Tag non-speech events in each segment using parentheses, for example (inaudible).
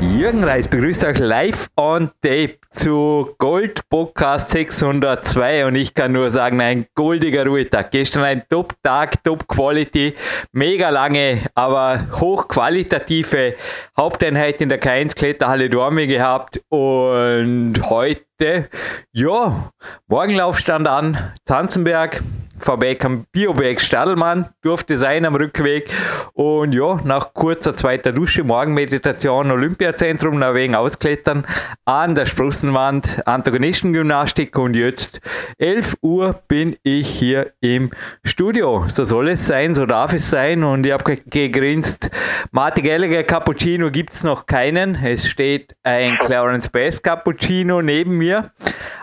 Jürgen Reis begrüßt euch live on tape zu Gold Podcast 602 und ich kann nur sagen, ein goldiger Ruhetag. Gestern ein Top-Tag, Top-Quality, mega lange, aber hochqualitative Haupteinheit in der K1 Kletterhalle Dormi gehabt. Und heute, ja, Morgenlauf stand an, Zanzenberg, vorbei kam Bioberg Stadelmann, durfte sein am Rückweg. Und ja, nach kurzer zweiter Dusche, Morgenmeditation, Olympiazentrum, nach wegen Ausklettern, an der Sprossenwand, Antagonistengymnastik und jetzt 11 Uhr bin ich hier im Studio. So soll es sein, so darf es sein. Und ich habe gegrinst, Martin Gallagher Cappuccino gibt es noch keinen. Es steht ein Clarence Bass Cappuccino neben mir.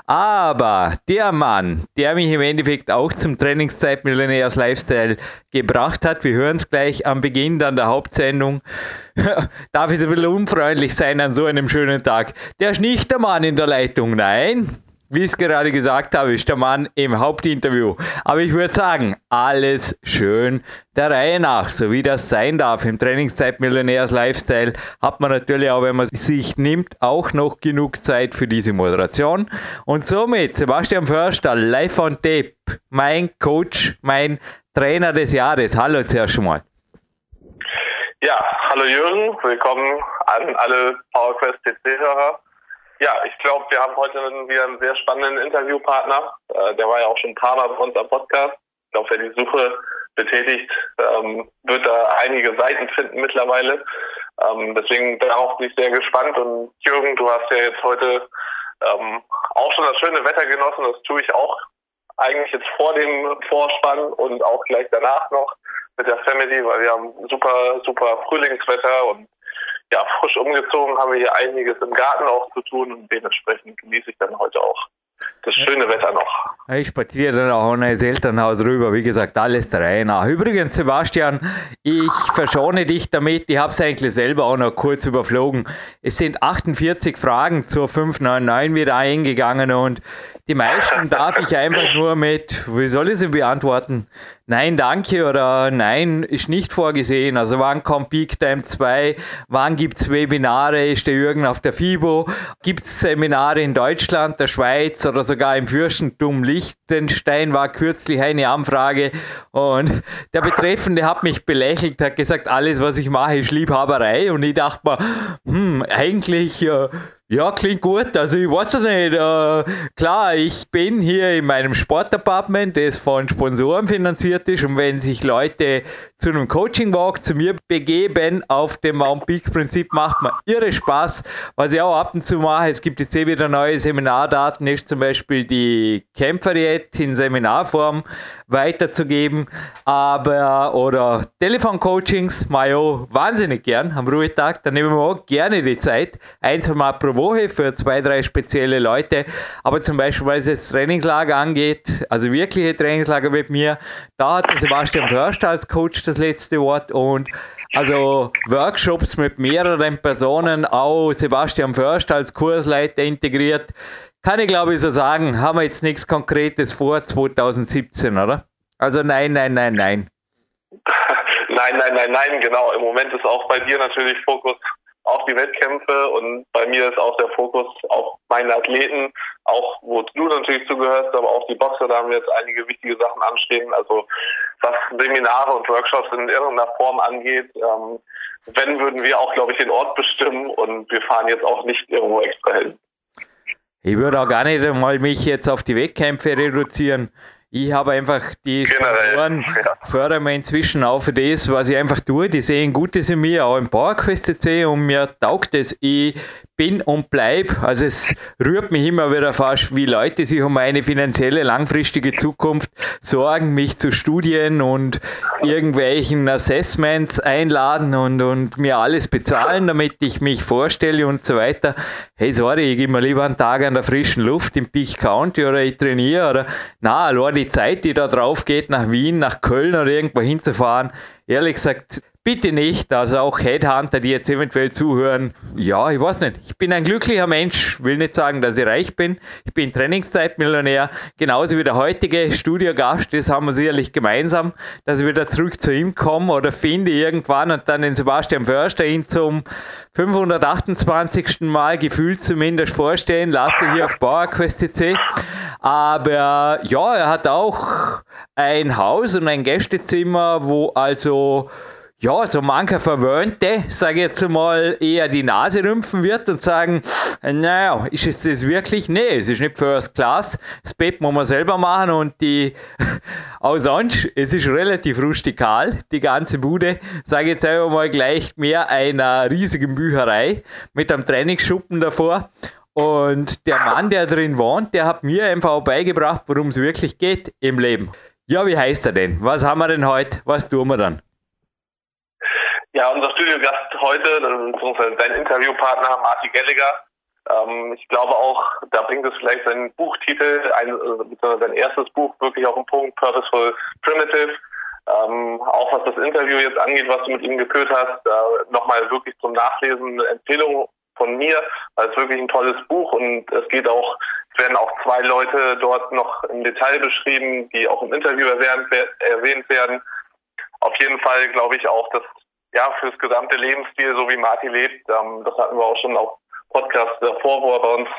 Aber der Mann, der mich im Endeffekt auch zum Trainingszeit Millionärs Lifestyle gebracht hat, wir hören es gleich am Beginn dann der Hauptsendung, (laughs) darf ich ein bisschen unfreundlich sein an so einem schönen Tag. Der ist nicht der Mann in der Leitung, nein. Wie ich es gerade gesagt habe, ist der Mann im Hauptinterview. Aber ich würde sagen, alles schön der Reihe nach, so wie das sein darf. Im Trainingszeit Millionärs Lifestyle hat man natürlich auch, wenn man sich nimmt, auch noch genug Zeit für diese Moderation. Und somit, Sebastian Förster, live on tape, mein Coach, mein Trainer des Jahres. Hallo zuerst mal. Ja, hallo Jürgen, willkommen an alle PowerQuest CC-Hörer. Ja, ich glaube, wir haben heute wieder einen sehr spannenden Interviewpartner. Äh, der war ja auch schon ein paar Mal bei uns am Podcast. Ich glaube, wer die Suche betätigt, ähm, wird da einige Seiten finden mittlerweile. Ähm, deswegen darauf bin ich sehr gespannt. Und Jürgen, du hast ja jetzt heute ähm, auch schon das schöne Wetter genossen. Das tue ich auch eigentlich jetzt vor dem Vorspann und auch gleich danach noch mit der Family, weil wir haben super, super Frühlingswetter und ja, frisch umgezogen haben wir hier einiges im Garten auch zu tun und dementsprechend genieße ich dann heute auch das schöne Wetter noch. Ich spaziere dann auch in das Elternhaus rüber, wie gesagt, alles nach. Übrigens, Sebastian, ich verschone dich damit, ich habe es eigentlich selber auch noch kurz überflogen. Es sind 48 Fragen zur 599 wieder eingegangen und die meisten darf ich einfach nur mit, wie soll ich sie beantworten? Nein, danke oder nein, ist nicht vorgesehen. Also wann kommt Peak Time 2? Wann gibt es Webinare? Ist der Jürgen auf der FIBO? Gibt es Seminare in Deutschland, der Schweiz oder sogar im Fürstentum Liechtenstein? War kürzlich eine Anfrage und der Betreffende hat mich belächelt, hat gesagt, alles was ich mache ist Liebhaberei und ich dachte mir, hm, eigentlich... Äh, ja, klingt gut. Also ich weiß nicht. Äh, klar, ich bin hier in meinem Sportapartment, das von Sponsoren finanziert ist. Und wenn sich Leute zu einem Coaching-Walk zu mir begeben auf dem Mount Peak-Prinzip, macht mir irre Spaß. Was ich auch ab und zu mache, es gibt jetzt eh wieder neue Seminardaten, ist zum Beispiel die Kämpferdiät in Seminarform weiterzugeben. Aber, oder Telefoncoachings, auch wahnsinnig gern am Ruhetag. Da nehmen wir auch gerne die Zeit. Ein, zwei Mal pro Woche für zwei, drei spezielle Leute. Aber zum Beispiel, weil es jetzt Trainingslager angeht, also wirkliche Trainingslager mit mir, da hat Sebastian Förster als Coach das letzte Wort und also Workshops mit mehreren Personen, auch Sebastian Förster als Kursleiter integriert. Kann ich glaube ich so sagen, haben wir jetzt nichts Konkretes vor 2017, oder? Also nein, nein, nein, nein. (laughs) nein, nein, nein, nein, genau. Im Moment ist auch bei dir natürlich Fokus auf die Wettkämpfe und bei mir ist auch der Fokus auf meine Athleten, auch wo du natürlich zugehörst, aber auch die Boxer, da haben wir jetzt einige wichtige Sachen anstehen. Also was Seminare und Workshops in irgendeiner Form angeht, ähm, wenn würden wir auch, glaube ich, den Ort bestimmen und wir fahren jetzt auch nicht irgendwo extra hin. Ich würde auch gar nicht einmal mich jetzt auf die Wettkämpfe reduzieren. Ich habe einfach die Sponsoren, ja. fördern wir inzwischen auch für das, was ich einfach tue. Die sehen Gutes in mir, auch im PowerQuest CC und mir taugt es. Ich bin und bleib. Also es rührt mich immer wieder fast, wie Leute sich um eine finanzielle langfristige Zukunft sorgen, mich zu Studien und irgendwelchen Assessments einladen und, und mir alles bezahlen, damit ich mich vorstelle und so weiter. Hey, sorry, ich gehe mir lieber einen Tag an der frischen Luft im Peak County oder ich trainiere oder na, allein die Zeit, die da drauf geht, nach Wien, nach Köln oder irgendwo hinzufahren, ehrlich gesagt, bitte nicht. Also auch Headhunter, die jetzt eventuell zuhören. Ja, ich weiß nicht. Ich bin ein glücklicher Mensch. Will nicht sagen, dass ich reich bin. Ich bin Trainingszeitmillionär. Genauso wie der heutige Studiogast. Das haben wir sicherlich gemeinsam, dass ich wieder zurück zu ihm komme oder finde irgendwann und dann den Sebastian Förster ihn zum 528. Mal gefühlt zumindest vorstellen lasse hier auf PowerQuest.cc. Aber ja, er hat auch ein Haus und ein Gästezimmer, wo also ja, so mancher Verwöhnte, sage ich jetzt mal, eher die Nase rümpfen wird und sagen, naja, ist es das wirklich? Nee, es ist nicht First Class. Das Bett muss man selber machen und die, (laughs) auch sonst, es ist relativ rustikal, die ganze Bude. Sage ich jetzt einfach mal gleich mehr einer riesigen Bücherei mit einem Trainingsschuppen davor. Und der Mann, der drin wohnt, der hat mir einfach auch beigebracht, worum es wirklich geht im Leben. Ja, wie heißt er denn? Was haben wir denn heute? Was tun wir dann? Ja, unser Studiogast heute, beziehungsweise dein Interviewpartner Marty Gallagher. Ähm, ich glaube auch, da bringt es vielleicht sein Buchtitel, ein, äh, beziehungsweise sein erstes Buch wirklich auf den Punkt, Purposeful Primitive. Ähm, auch was das Interview jetzt angeht, was du mit ihm geführt hast, äh, nochmal wirklich zum Nachlesen eine Empfehlung von mir, weil es wirklich ein tolles Buch und es geht auch, es werden auch zwei Leute dort noch im Detail beschrieben, die auch im Interview erwähnt, erwähnt werden. Auf jeden Fall glaube ich auch, dass ja, fürs gesamte Lebensstil, so wie Martin lebt. Ähm, das hatten wir auch schon auf Podcast davor, wo er bei uns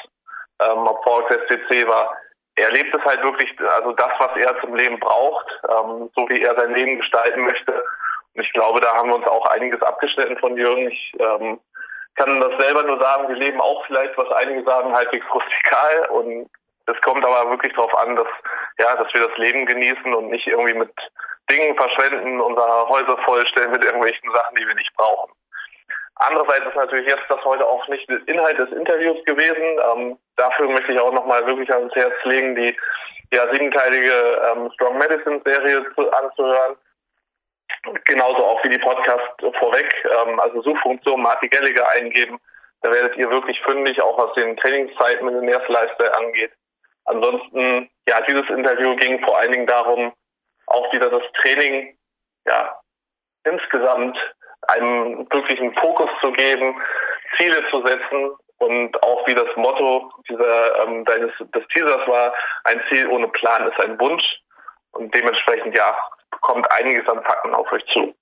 ähm, auf VXSCC war. Er lebt es halt wirklich, also das, was er zum Leben braucht, ähm, so wie er sein Leben gestalten möchte. Und ich glaube, da haben wir uns auch einiges abgeschnitten von Jürgen. Ich ähm, kann das selber nur sagen, wir leben auch vielleicht, was einige sagen, halbwegs rustikal. Und es kommt aber wirklich darauf an, dass, ja, dass wir das Leben genießen und nicht irgendwie mit Dingen verschwenden, unsere Häuser vollstellen mit irgendwelchen Sachen, die wir nicht brauchen. Andererseits ist natürlich jetzt das heute auch nicht der Inhalt des Interviews gewesen. Ähm, dafür möchte ich auch nochmal wirklich ans Herz legen, die ja, siebenteilige ähm, Strong Medicine Serie zu, anzuhören. Genauso auch wie die Podcast vorweg. Ähm, also Suchfunktion Marty Gallagher eingeben. Da werdet ihr wirklich fündig, auch was den Trainingszeiten mit dem Lifestyle angeht. Ansonsten, ja, dieses Interview ging vor allen Dingen darum, auch wieder das Training ja, insgesamt einem wirklichen Fokus zu geben, Ziele zu setzen und auch wie das Motto dieser ähm, deines des Teasers war, ein Ziel ohne Plan ist ein Wunsch und dementsprechend ja kommt einiges an Fakten auf euch zu.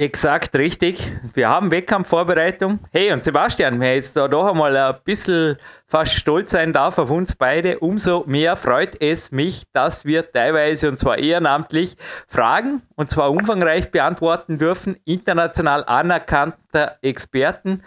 Exakt, richtig. Wir haben Wettkampfvorbereitung. Hey, und Sebastian, wer jetzt da doch einmal ein bisschen fast stolz sein darf auf uns beide, umso mehr freut es mich, dass wir teilweise, und zwar ehrenamtlich, Fragen, und zwar umfangreich beantworten dürfen, international anerkannter Experten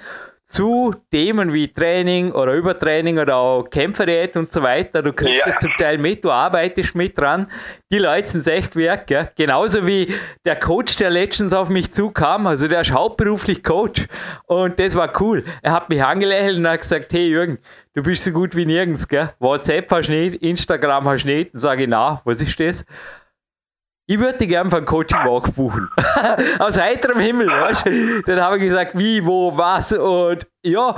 zu Themen wie Training oder Übertraining oder auch Kämpferdiät und so weiter. Du kriegst es zum Teil mit, du arbeitest mit dran. Die Leute sind echt wert, gell? Genauso wie der Coach, der letztens auf mich zukam, also der ist hauptberuflich Coach und das war cool. Er hat mich angelächelt und hat gesagt, hey Jürgen, du bist so gut wie nirgends, gell? WhatsApp hast du nicht, Instagram hast du nicht. Und sage ich, na, was ist das? Ich würde gerne für einen Coaching-Walk buchen. (laughs) Aus heiterem Himmel, weißt du? Dann habe ich gesagt, wie, wo, was und ja,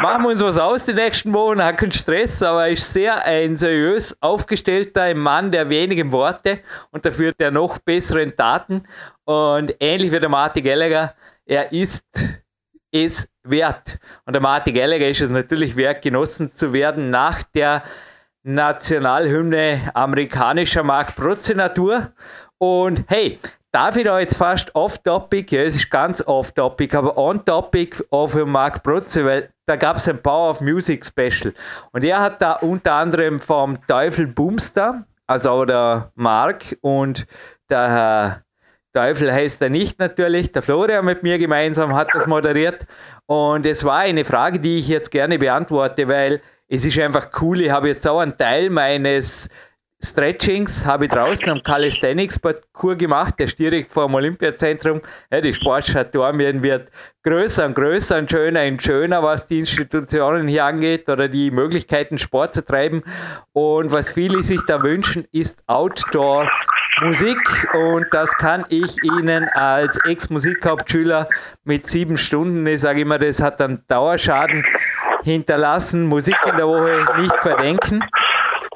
machen wir uns was aus die nächsten Wochen, hat keinen Stress, aber er ist sehr ein seriös aufgestellter Mann der wenigen Worte und dafür der noch besseren Taten und ähnlich wie der Martin Gallagher, er ist es wert. Und der Martin Gallagher ist es natürlich wert, genossen zu werden nach der Nationalhymne amerikanischer Mark Natur. Und hey, darf ich da jetzt fast off-topic, ja, es ist ganz off-topic, aber on-topic auch für Mark Protze, weil da gab es ein Power of Music Special. Und er hat da unter anderem vom Teufel Boomster, also der Mark und der Herr Teufel heißt er nicht natürlich, der Florian mit mir gemeinsam hat das moderiert. Und es war eine Frage, die ich jetzt gerne beantworte, weil es ist einfach cool. Ich habe jetzt auch einen Teil meines Stretchings habe ich draußen am Calisthenics-Parcours gemacht, der ist direkt vor dem Olympiazentrum. Ja, die Sportstadt Dormien wird größer und größer und schöner und schöner, was die Institutionen hier angeht oder die Möglichkeiten, Sport zu treiben. Und was viele sich da wünschen, ist Outdoor-Musik. Und das kann ich Ihnen als Ex-Musikhauptschüler mit sieben Stunden, ich sage immer, das hat einen Dauerschaden hinterlassen, Musik in der Woche nicht verdenken.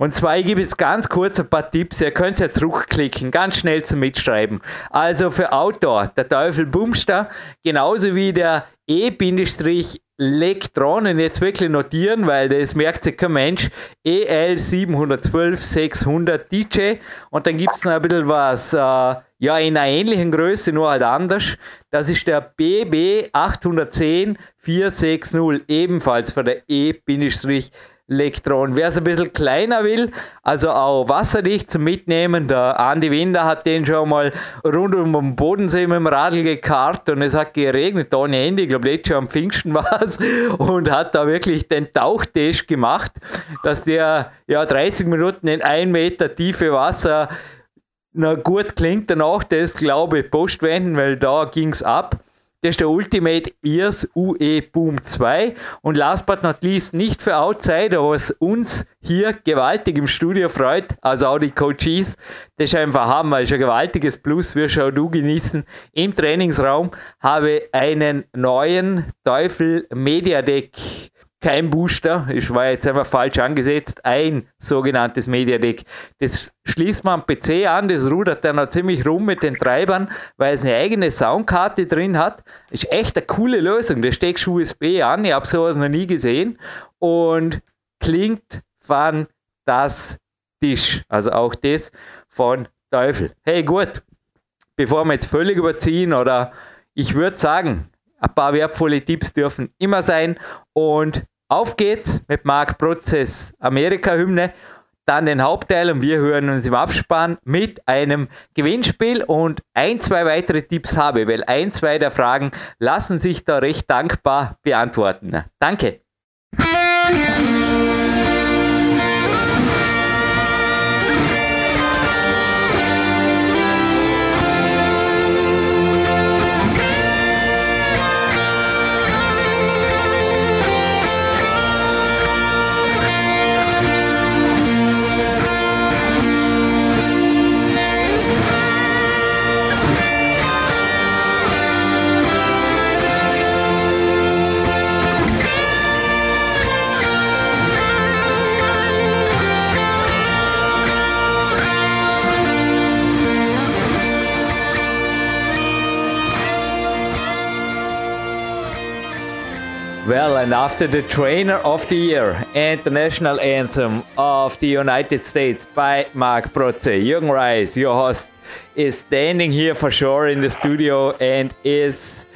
Und zwar, ich gebe jetzt ganz kurz ein paar Tipps. Ihr könnt ja zurückklicken, ganz schnell zum Mitschreiben. Also für Outdoor, der Teufel Bumster, genauso wie der E-Lektronen jetzt wirklich notieren, weil das merkt sich kein Mensch. EL 712 600 DJ und dann gibt es noch ein bisschen was, äh, ja, in einer ähnlichen Größe, nur halt anders. Das ist der BB 810 460, ebenfalls für der E-Lektronen. Elektron. Wer es ein bisschen kleiner will, also auch wasserdicht zum Mitnehmen, der Andi Winder hat den schon mal rund um den Bodensee mit dem Radl gekarrt und es hat geregnet ohne Ende, ich glaube letztes Jahr am Pfingsten (laughs) war es und hat da wirklich den Tauchtest gemacht, dass der ja 30 Minuten in ein Meter tiefe Wasser na gut klingt danach, das glaube ich Postwenden, weil da ging es ab. Das ist der Ultimate Ears UE Boom 2. Und last but not least, nicht für Outsider, was uns hier gewaltig im Studio freut, also auch die Coaches. Das ist einfach Hammer, das ist ein gewaltiges Plus, wir schauen du genießen. Im Trainingsraum habe einen neuen Teufel Media Deck kein Booster, ich war jetzt einfach falsch angesetzt, ein sogenanntes Media Deck. Das schließt man am PC an, das rudert dann noch ziemlich rum mit den Treibern, weil es eine eigene Soundkarte drin hat. Ist echt eine coole Lösung. Das steckst USB an, ich habe sowas noch nie gesehen und klingt fantastisch. Also auch das von Teufel. Hey, gut, bevor wir jetzt völlig überziehen oder ich würde sagen, ein paar wertvolle Tipps dürfen immer sein und auf geht's mit Mark Prozess Amerika-Hymne, dann den Hauptteil und wir hören uns im Abspann mit einem Gewinnspiel und ein, zwei weitere Tipps habe, weil ein, zwei der Fragen lassen sich da recht dankbar beantworten. Danke. Well, and after the Trainer of the Year and the National Anthem of the United States by Mark Protze, Jürgen Reis, your host, is standing here for sure in the studio and is,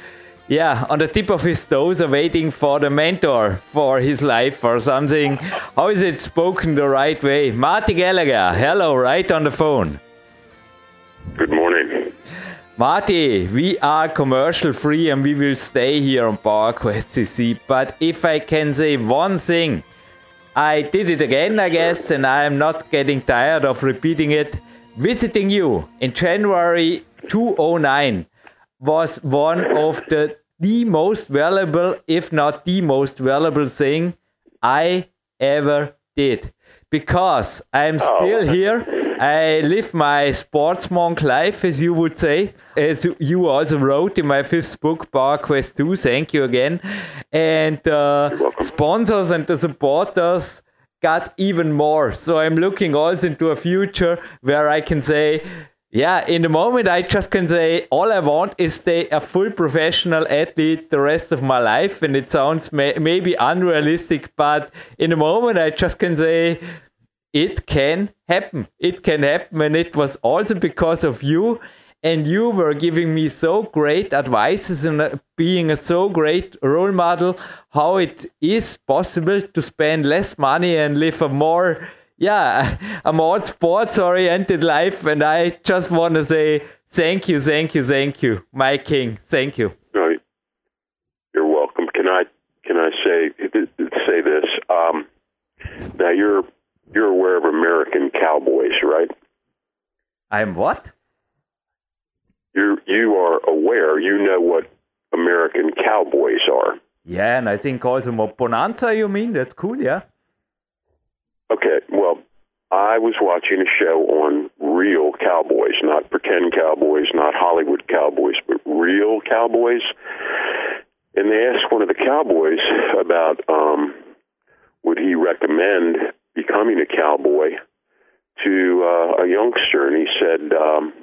yeah, on the tip of his toes, waiting for the mentor for his life or something. How is it spoken the right way? Marty Gallagher, hello, right on the phone. Good morning. Marty, we are commercial free and we will stay here on PowerQuest CC. But if I can say one thing, I did it again, I guess, and I am not getting tired of repeating it. Visiting you in January 2009 was one of the the most valuable, if not the most valuable thing I ever did. Because I'm oh. still here I live my sports monk life, as you would say, as you also wrote in my fifth book, Power Quest 2. Thank you again. And uh, sponsors and the supporters got even more. So I'm looking also into a future where I can say, yeah, in the moment, I just can say all I want is stay a full professional athlete the rest of my life. And it sounds may- maybe unrealistic, but in the moment, I just can say it can happen. It can happen. And it was also because of you. And you were giving me so great advices and uh, being a so great role model how it is possible to spend less money and live a more, yeah, (laughs) a more sports oriented life. And I just want to say thank you, thank you, thank you, my king. Thank you. You're welcome. Can I can I say say this? Um, now you're you're aware of American cowboys, right? I'm what? You you are aware. You know what American cowboys are. Yeah, and I think also Bonanza. You mean that's cool? Yeah. Okay. Well, I was watching a show on real cowboys, not pretend cowboys, not Hollywood cowboys, but real cowboys. And they asked one of the cowboys about um, would he recommend becoming a cowboy to uh, a youngster, and he said, um,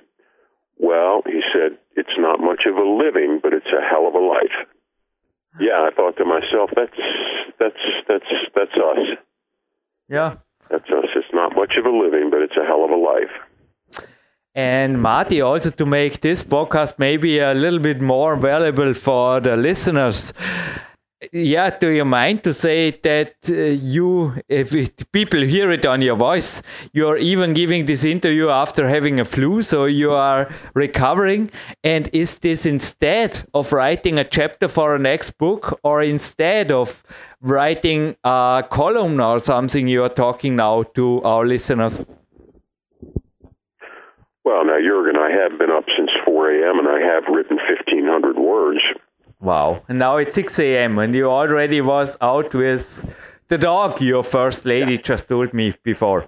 "Well, he said it's not much of a living, but it's a hell of a life." Yeah, I thought to myself, "That's that's that's that's us." Yeah. That's us. It's not much of a living, but it's a hell of a life. And Marty, also to make this podcast maybe a little bit more valuable for the listeners, yeah, do you mind to say that uh, you, if it, people hear it on your voice, you are even giving this interview after having a flu, so you are recovering? And is this instead of writing a chapter for a next book, or instead of writing a column or something you are talking now to our listeners? Well, now, Jurgen, I have been up since 4 a.m. and I have written 1,500 words. Wow. And now it's 6 a.m. and you already was out with the dog your first lady just told me before.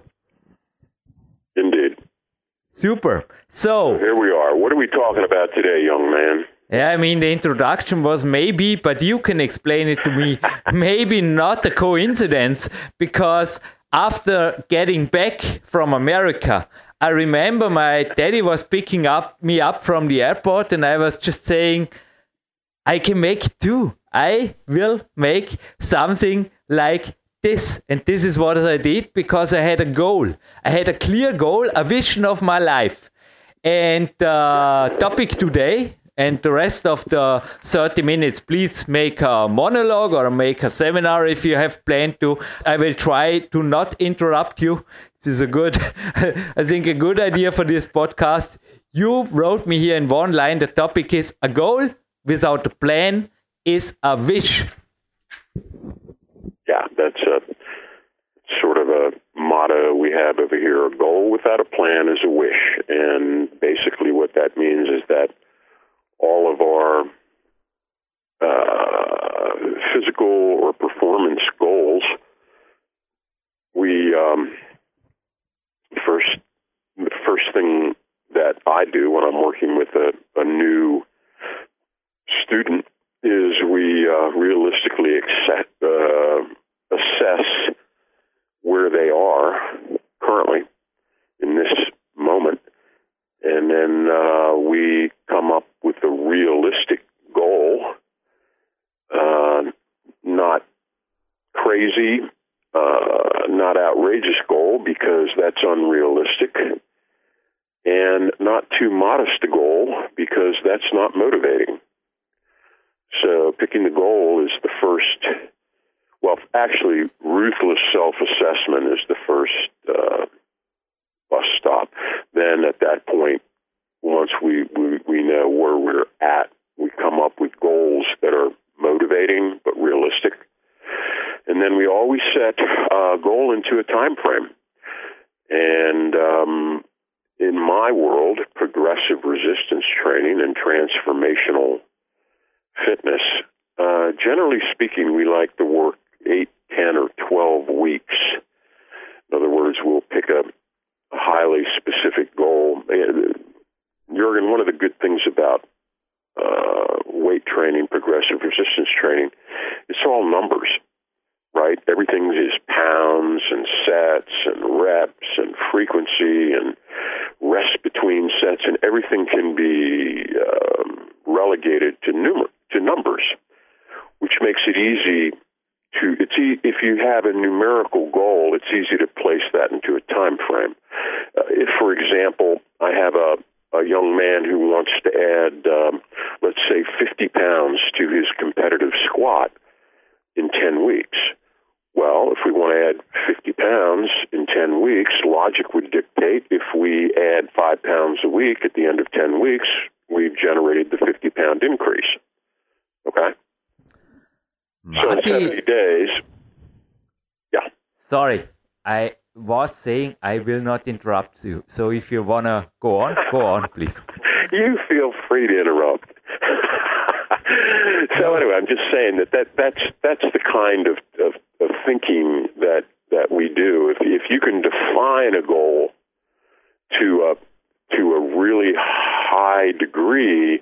Indeed. Super. So here we are. What are we talking about today, young man? Yeah, I mean the introduction was maybe, but you can explain it to me. (laughs) maybe not a coincidence because after getting back from America, I remember my daddy was picking up me up from the airport and I was just saying I can make too. I will make something like this. And this is what I did because I had a goal. I had a clear goal, a vision of my life. And the uh, topic today and the rest of the 30 minutes, please make a monologue or make a seminar if you have planned to. I will try to not interrupt you. This is a good, (laughs) I think, a good idea for this podcast. You wrote me here in one line. The topic is a goal without a plan is a wish. Yeah, that's a sort of a motto we have over here. A goal without a plan is a wish. And basically, what that means is that all of our uh, physical or performance goals, we um, first the first thing that I do when I'm working with a, a new student is we uh, realistically accept, uh, assess where they are currently in this moment, and then uh, we come up with a realistic goal, uh, not crazy, uh, not outrageous goal because that's unrealistic and not too modest a goal because that's not motivating. So picking the goal is the first. Well, actually, ruthless self-assessment is the first uh, bus stop. Then, at that point, once we, we we know where we're at, we come up with goals that are motivating but realistic, and then we always set a goal into a time frame. And um, in my world, progressive resistance training and transformational fitness, uh, generally speaking, we like to work eight, ten, or 12 weeks. In other words, we'll pick a, highly specific goal. Jurgen, one of the good things about uh, weight training, progressive resistance training, it's all numbers, right? Everything is pounds and sets and reps and frequency and rest between sets, and everything can be um, relegated to numer- to numbers, which makes it easy to it's e- if you have a numerical goal, it's easy to place that into a time frame. Uh, if, for example, I have a a young man who wants to add, um, let's say, 50 pounds to his competitive squat in 10 weeks. Well, if we want to add 50 pounds in 10 weeks, logic would dictate if we add 5 pounds a week at the end of 10 weeks, we've generated the 50 pound increase. Okay? Marty, so 70 days. Yeah. Sorry, I was saying I will not interrupt you. So if you want to go on, go on, please. (laughs) you feel free to interrupt. so anyway, I'm just saying that, that that's that's the kind of, of, of thinking that that we do. If if you can define a goal to a to a really high degree,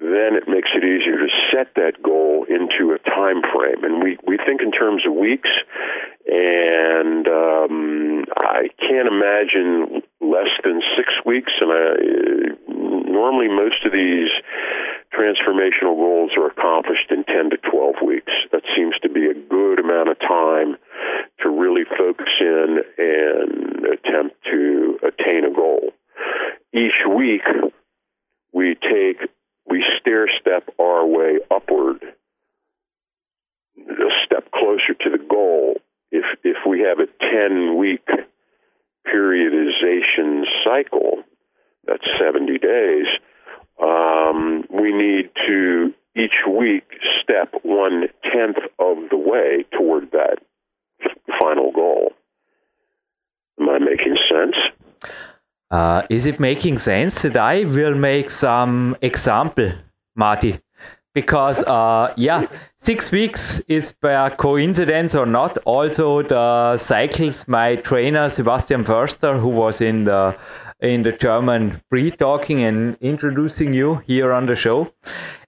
then it makes it easier to set that goal into a time frame. And we, we think in terms of weeks, and um, I can't imagine less than six weeks. And I, normally, most of these transformational goals are accomplished in 10 to 12 weeks. That seems to be a good amount of time to really focus in and attempt to attain a goal. Each week, we take, we stair step our way upward, a step closer to the goal. If, if we have a 10 week periodization cycle, that's 70 days, um, we need to each week step one tenth of the way toward that final goal. Am I making sense? Uh, is it making sense that I will make some example, Marty? Because uh, yeah, six weeks is by coincidence or not. Also, the cycles my trainer Sebastian Förster, who was in the in the German pre-talking and introducing you here on the show.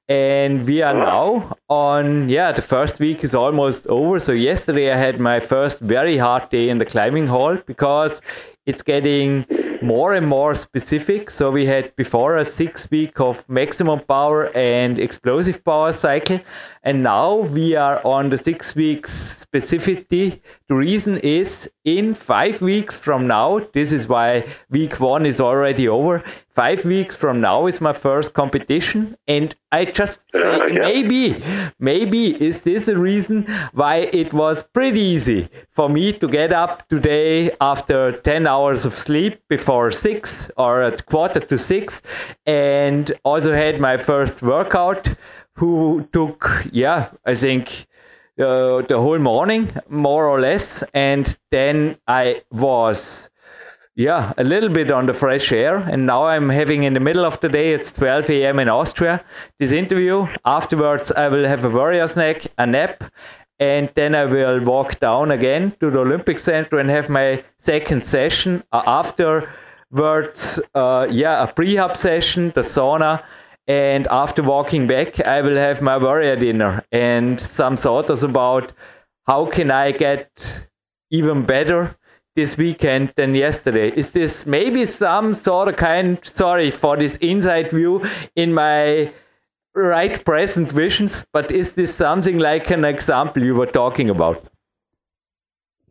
And we are now on, yeah, the first week is almost over. So yesterday I had my first very hard day in the climbing hall because it's getting more and more specific. So we had before a six week of maximum power and explosive power cycle. And now we are on the six weeks specificity. The reason is in five weeks from now, this is why week one is already over. Five weeks from now is my first competition. And I just say uh, yeah. maybe, maybe is this a reason why it was pretty easy for me to get up today after 10 hours of sleep before six or at quarter to six and also had my first workout who took, yeah, I think uh, the whole morning, more or less. And then I was, yeah, a little bit on the fresh air. And now I'm having in the middle of the day, it's 12 a.m. in Austria, this interview. Afterwards, I will have a warrior snack, a nap. And then I will walk down again to the Olympic Center and have my second session. Uh, afterwards, uh, yeah, a prehab session, the sauna, and after walking back, I will have my warrior dinner and some thoughts about how can I get even better this weekend than yesterday. Is this maybe some sort of kind, sorry for this inside view in my right present visions, but is this something like an example you were talking about?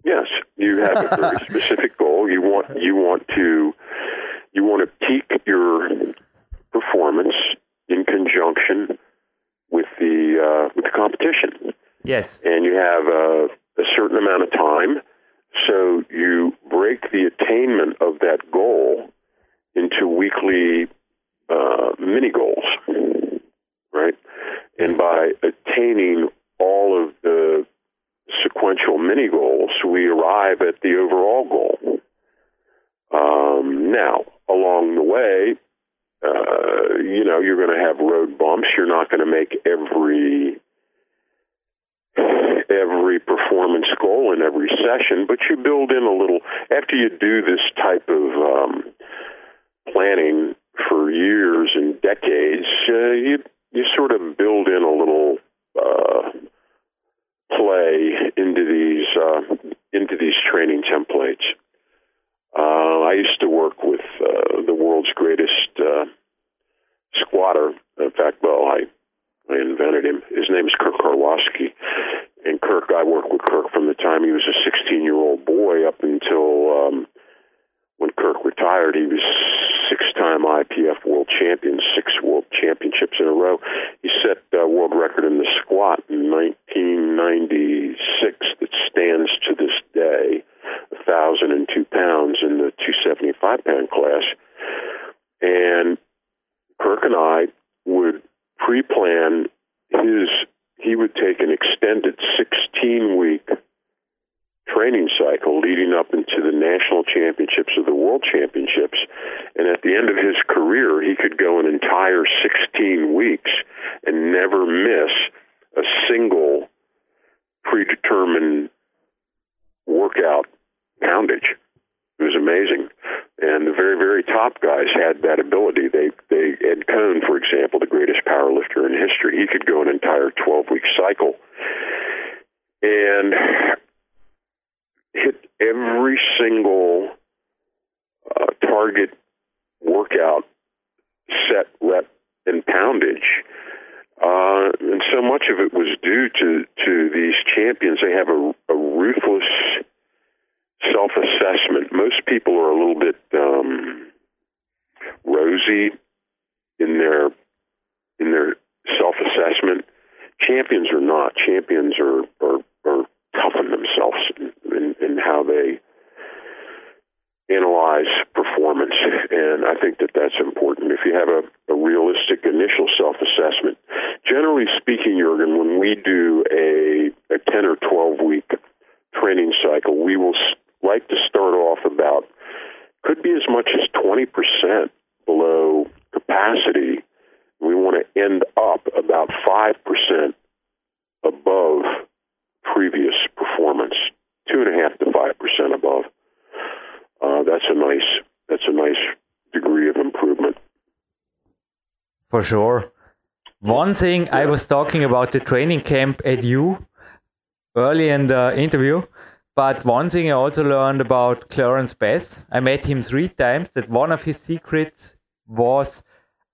Yes, you have a very (laughs) specific goal. You want you want to you want to peak your performance in conjunction with the uh, with the competition. Yes, and you have a, a certain amount of time, so you break the attainment of that goal into weekly uh, mini goals, right? And by attaining all of the sequential mini goals, we arrive at the overall goal. Um, now, along the way, uh, you know, you're going to have road bumps. You're not going to make every every performance goal in every session, but you build in a little. After you do this type of um, planning for years and decades, uh, you you sort of build in a little uh, play into these uh, into these training templates. Uh, I used to work with uh, the world's greatest uh, squatter. In fact, well, I I invented him. His name training cycle, we will like to start off about, could be as much as 20% below capacity. We want to end up about 5% above previous performance, two and a half to 5% above. Uh, that's a nice that's a nice degree of improvement. For sure. One thing I was talking about the training camp at you early in the interview, but one thing I also learned about Clarence Bass, I met him three times, that one of his secrets was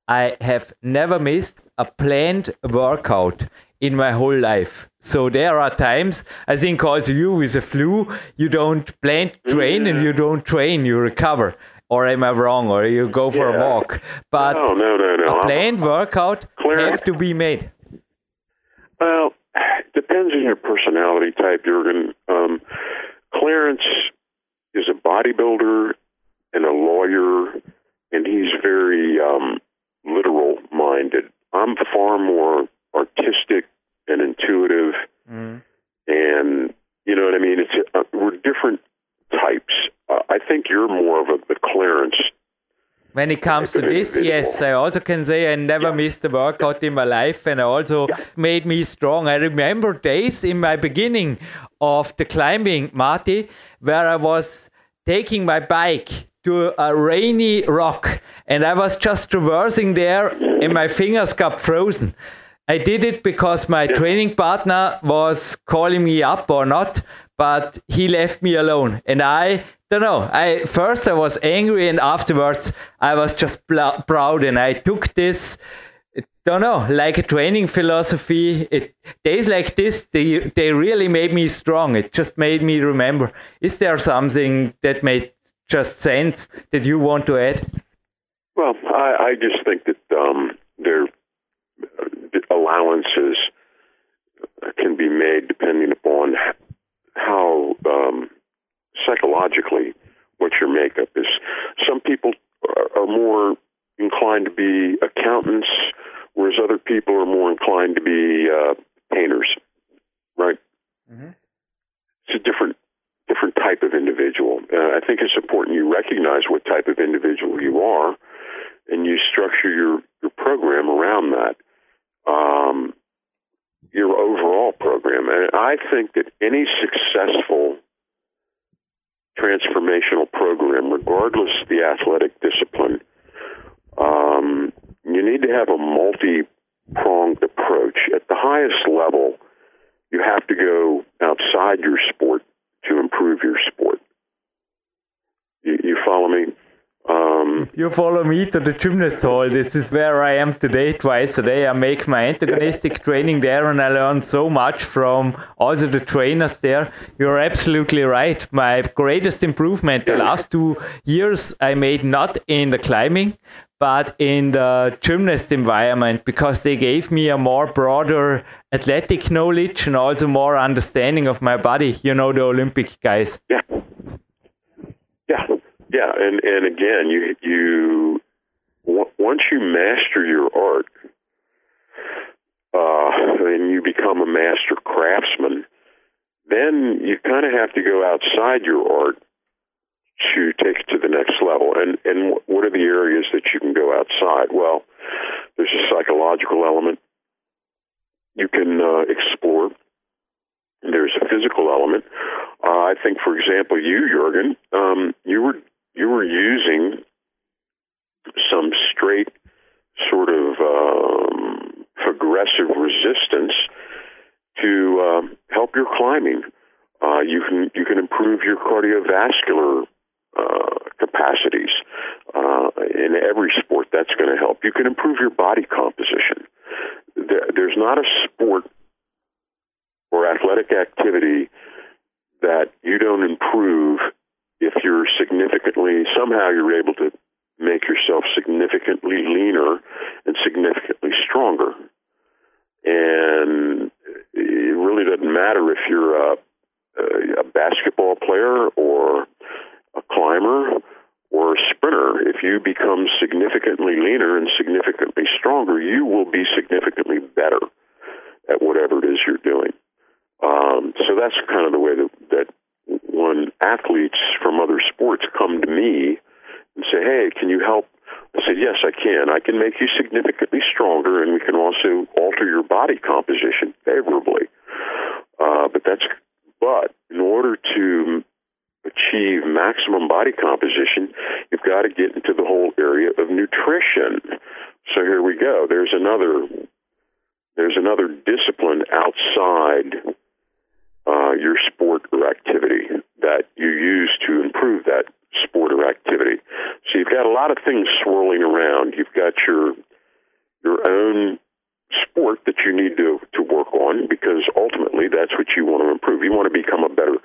I have never missed a planned workout in my whole life. So there are times, I think also you with the flu, you don't plan train and you don't train, you recover. Or am I wrong? Or you go for yeah. a walk? But no, no, no, no. a planned workout have to be made. Well, (sighs) depends on your personality type, Jurgen. Um, Clarence is a bodybuilder and a lawyer, and he's very um, literal minded. I'm far more artistic and intuitive, mm. and you know what I mean. It's uh, we're different types. Uh, I think you're more of a the Clarence. When it comes to this, individual. yes, I also can say I never yeah. missed a workout in my life, and it also yeah. made me strong. I remember days in my beginning of the climbing, Marty, where I was taking my bike to a rainy rock, and I was just traversing there, and my fingers got frozen. I did it because my training partner was calling me up or not, but he left me alone. And I don't know. I first I was angry, and afterwards I was just proud, and I took this. Don't know, like a training philosophy. It days like this, they they really made me strong. It just made me remember. Is there something that made just sense that you want to add? Well, I, I just think that um, there allowances can be made depending upon how um, psychologically what your makeup is. Some people are more inclined to be accountants, whereas other people are more inclined to be uh, painters. Right? Mm-hmm. It's a different different type of individual. Uh, I think it's important you recognize what type of individual you are, and you structure your your program around that um, your overall program. And I think that any successful transformational program, regardless of the athletic discipline, um, you need to have a multi pronged approach. At the highest level, you have to go outside your sport to improve your sport. You, you follow me? Um, you follow me to the gymnast hall. This is where I am today, twice a day. I make my antagonistic training there and I learn so much from also the trainers there. You're absolutely right. My greatest improvement the last two years I made not in the climbing, but in the gymnast environment because they gave me a more broader athletic knowledge and also more understanding of my body. You know, the Olympic guys. Yeah. Yeah yeah, and and again, you you once you master your art, uh, and you become a master craftsman, then you kind of have to go outside your art to take it to the next level. And and what are the areas that you can go outside? Well, there's a psychological element. You can uh, explore. There's a physical element. Uh, I think, for example, you, Jurgen, um, you were you were using some straight sort of um, progressive resistance to um, help your climbing. Uh, Uh, you can you can improve your cardiovascular uh, capacities uh, in every sport. That's going to help. You can improve your body composition. There, there's not a sport or athletic activity that you don't improve if you're significantly somehow you're able to make yourself significantly leaner and significantly stronger. And it really doesn't matter if you're a, a basketball player or climber or a sprinter. If you become significantly leaner and significantly stronger, you will be significantly better at whatever it is you're doing. Um, so that's kind of the way that, that when athletes from other sports come to me and say, "Hey, can you help?" I said, "Yes, I can. I can make you significantly stronger, and we can also alter your body composition favorably." Uh, but that's but in order to achieve maximum body composition, you've got to get into the whole area of nutrition. So here we go. There's another there's another discipline outside uh, your sport or activity that you use to improve that sport or activity. So you've got a lot of things swirling around. You've got your your own sport that you need to to work on because ultimately that's what you want to improve. You want to become a better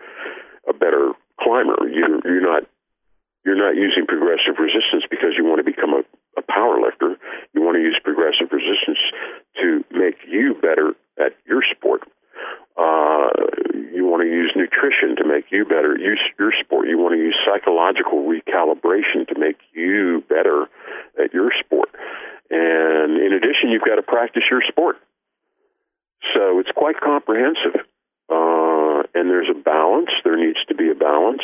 a better climber. You're you're not you're not using progressive resistance because you want to become a, a power lifter. You want to use progressive resistance to make you better at your sport. Uh, you want to use nutrition to make you better. Use your sport. You want to use psychological recalibration to make you better at your sport. And in addition, you've got to practice your sport. So it's quite comprehensive. Uh, and there's a balance. There needs to be a balance.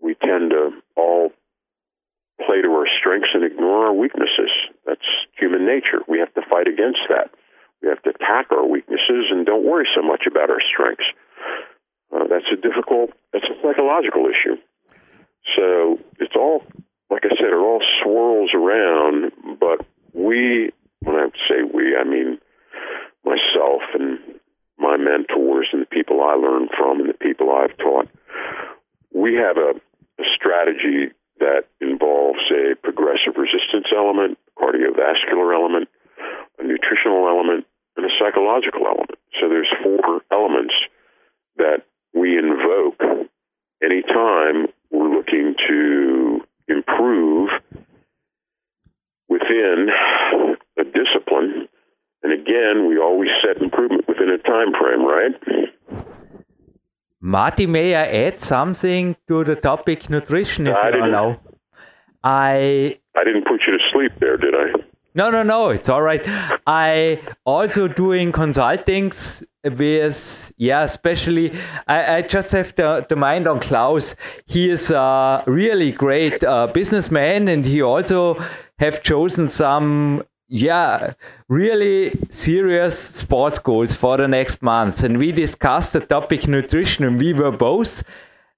We tend to all play to our strengths and ignore our weaknesses. That's human nature. We have to fight against that. We have to attack our weaknesses and don't worry so much about our strengths. Uh, that's a difficult, that's a psychological issue. So it's all, like I said, it all swirls around, but we, when I say we, I mean myself and my mentors and the people I learned from and the people I've taught, we have a, a strategy that involves a progressive resistance element, cardiovascular element, a nutritional element, and a psychological element. So there's four elements that we invoke anytime we're looking to improve within a discipline. And again, we always set improvement within a time frame, right? Marty, may I add something to the topic nutrition if I you allow? I I didn't put you to sleep there, did I? No, no, no, it's all right. I also doing consultings with, yeah, especially, I, I just have the, the mind on Klaus. He is a really great uh, businessman and he also have chosen some, yeah, really serious sports goals for the next month. And we discussed the topic nutrition and we were both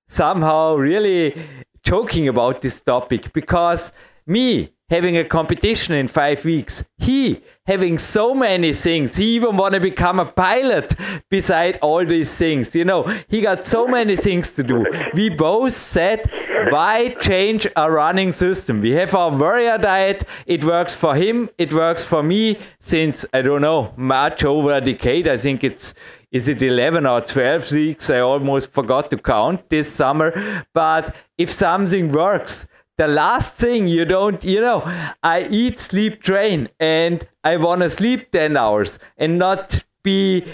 somehow really joking about this topic because me, having a competition in five weeks. He having so many things. He even want to become a pilot beside all these things. You know, he got so many things to do. We both said, why change a running system? We have our warrior diet. It works for him. It works for me since, I don't know, much over a decade. I think it's is it 11 or 12 weeks? I almost forgot to count this summer. But if something works, the last thing you don't, you know, I eat, sleep, train, and I want to sleep 10 hours and not be.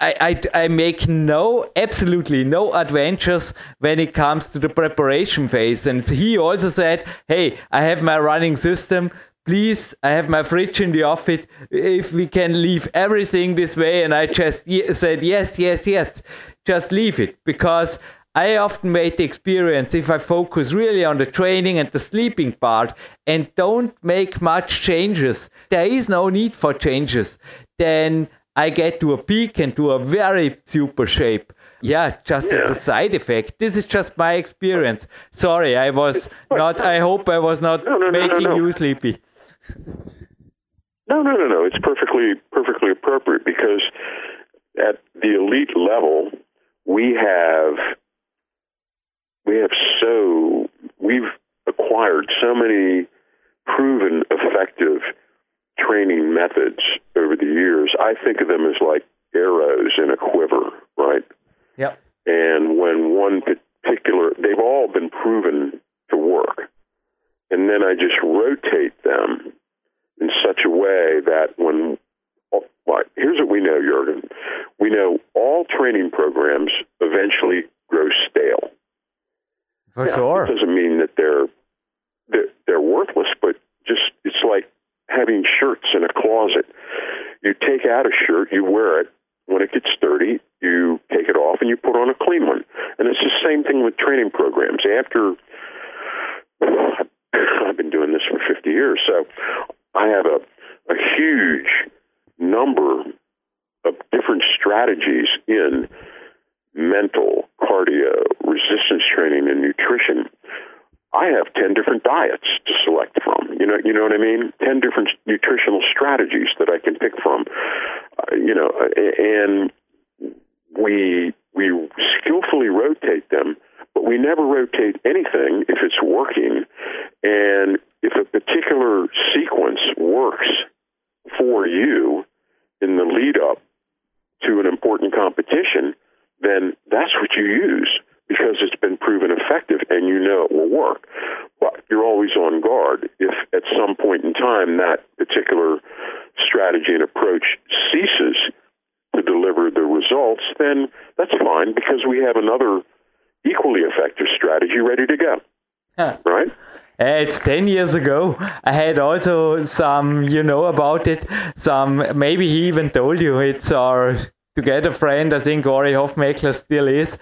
I, I, I make no, absolutely no adventures when it comes to the preparation phase. And he also said, Hey, I have my running system. Please, I have my fridge in the office. If we can leave everything this way. And I just said, Yes, yes, yes. Just leave it because I often made the experience if I focus really on the training and the sleeping part and don't make much changes, there is no need for changes, then I get to a peak and to a very super shape. Yeah, just yeah. as a side effect. This is just my experience. Sorry, I was not, I hope I was not no, no, making no, you sleepy. No, no, no, no. It's perfectly, perfectly appropriate because at the elite level, we have we have so we've acquired so many proven effective training methods over the years. I think of them as like arrows in a quiver, right? Yep. And when one particular, they've all been proven to work. And then I just rotate them in such a way that when, oh, well, here's what we know, Jurgen. We know all training programs eventually grow stale. For Now, sure. It doesn't mean that they're, they're they're worthless, but just it's like having shirts in a closet. You take out a shirt, you wear it. When it gets dirty, you take it off and you put on a clean one. And it's the same thing with training programs. After I've been doing this for 50 years, so I have a a huge number of different strategies in mental, cardio, resistance training, and nutrition. I have 10 different diets to select from. You know, you know what I mean? 10 different nutritional strategies that I can pick from. Uh, you know, and we we skillfully rotate them, but we never rotate anything if it's working. And if a particular sequence works for you in the lead up to an important competition, then that's what you use because it's been proven effective and you know it will work. But you're always on guard if at some point in time that particular strategy and approach ceases to deliver the results, then that's fine because we have another equally effective strategy ready to go. Huh. Right? Uh, It's 10 years ago. I had also some, you know about it, some, maybe he even told you it's our together friend, I think Ori Hofmekler still is.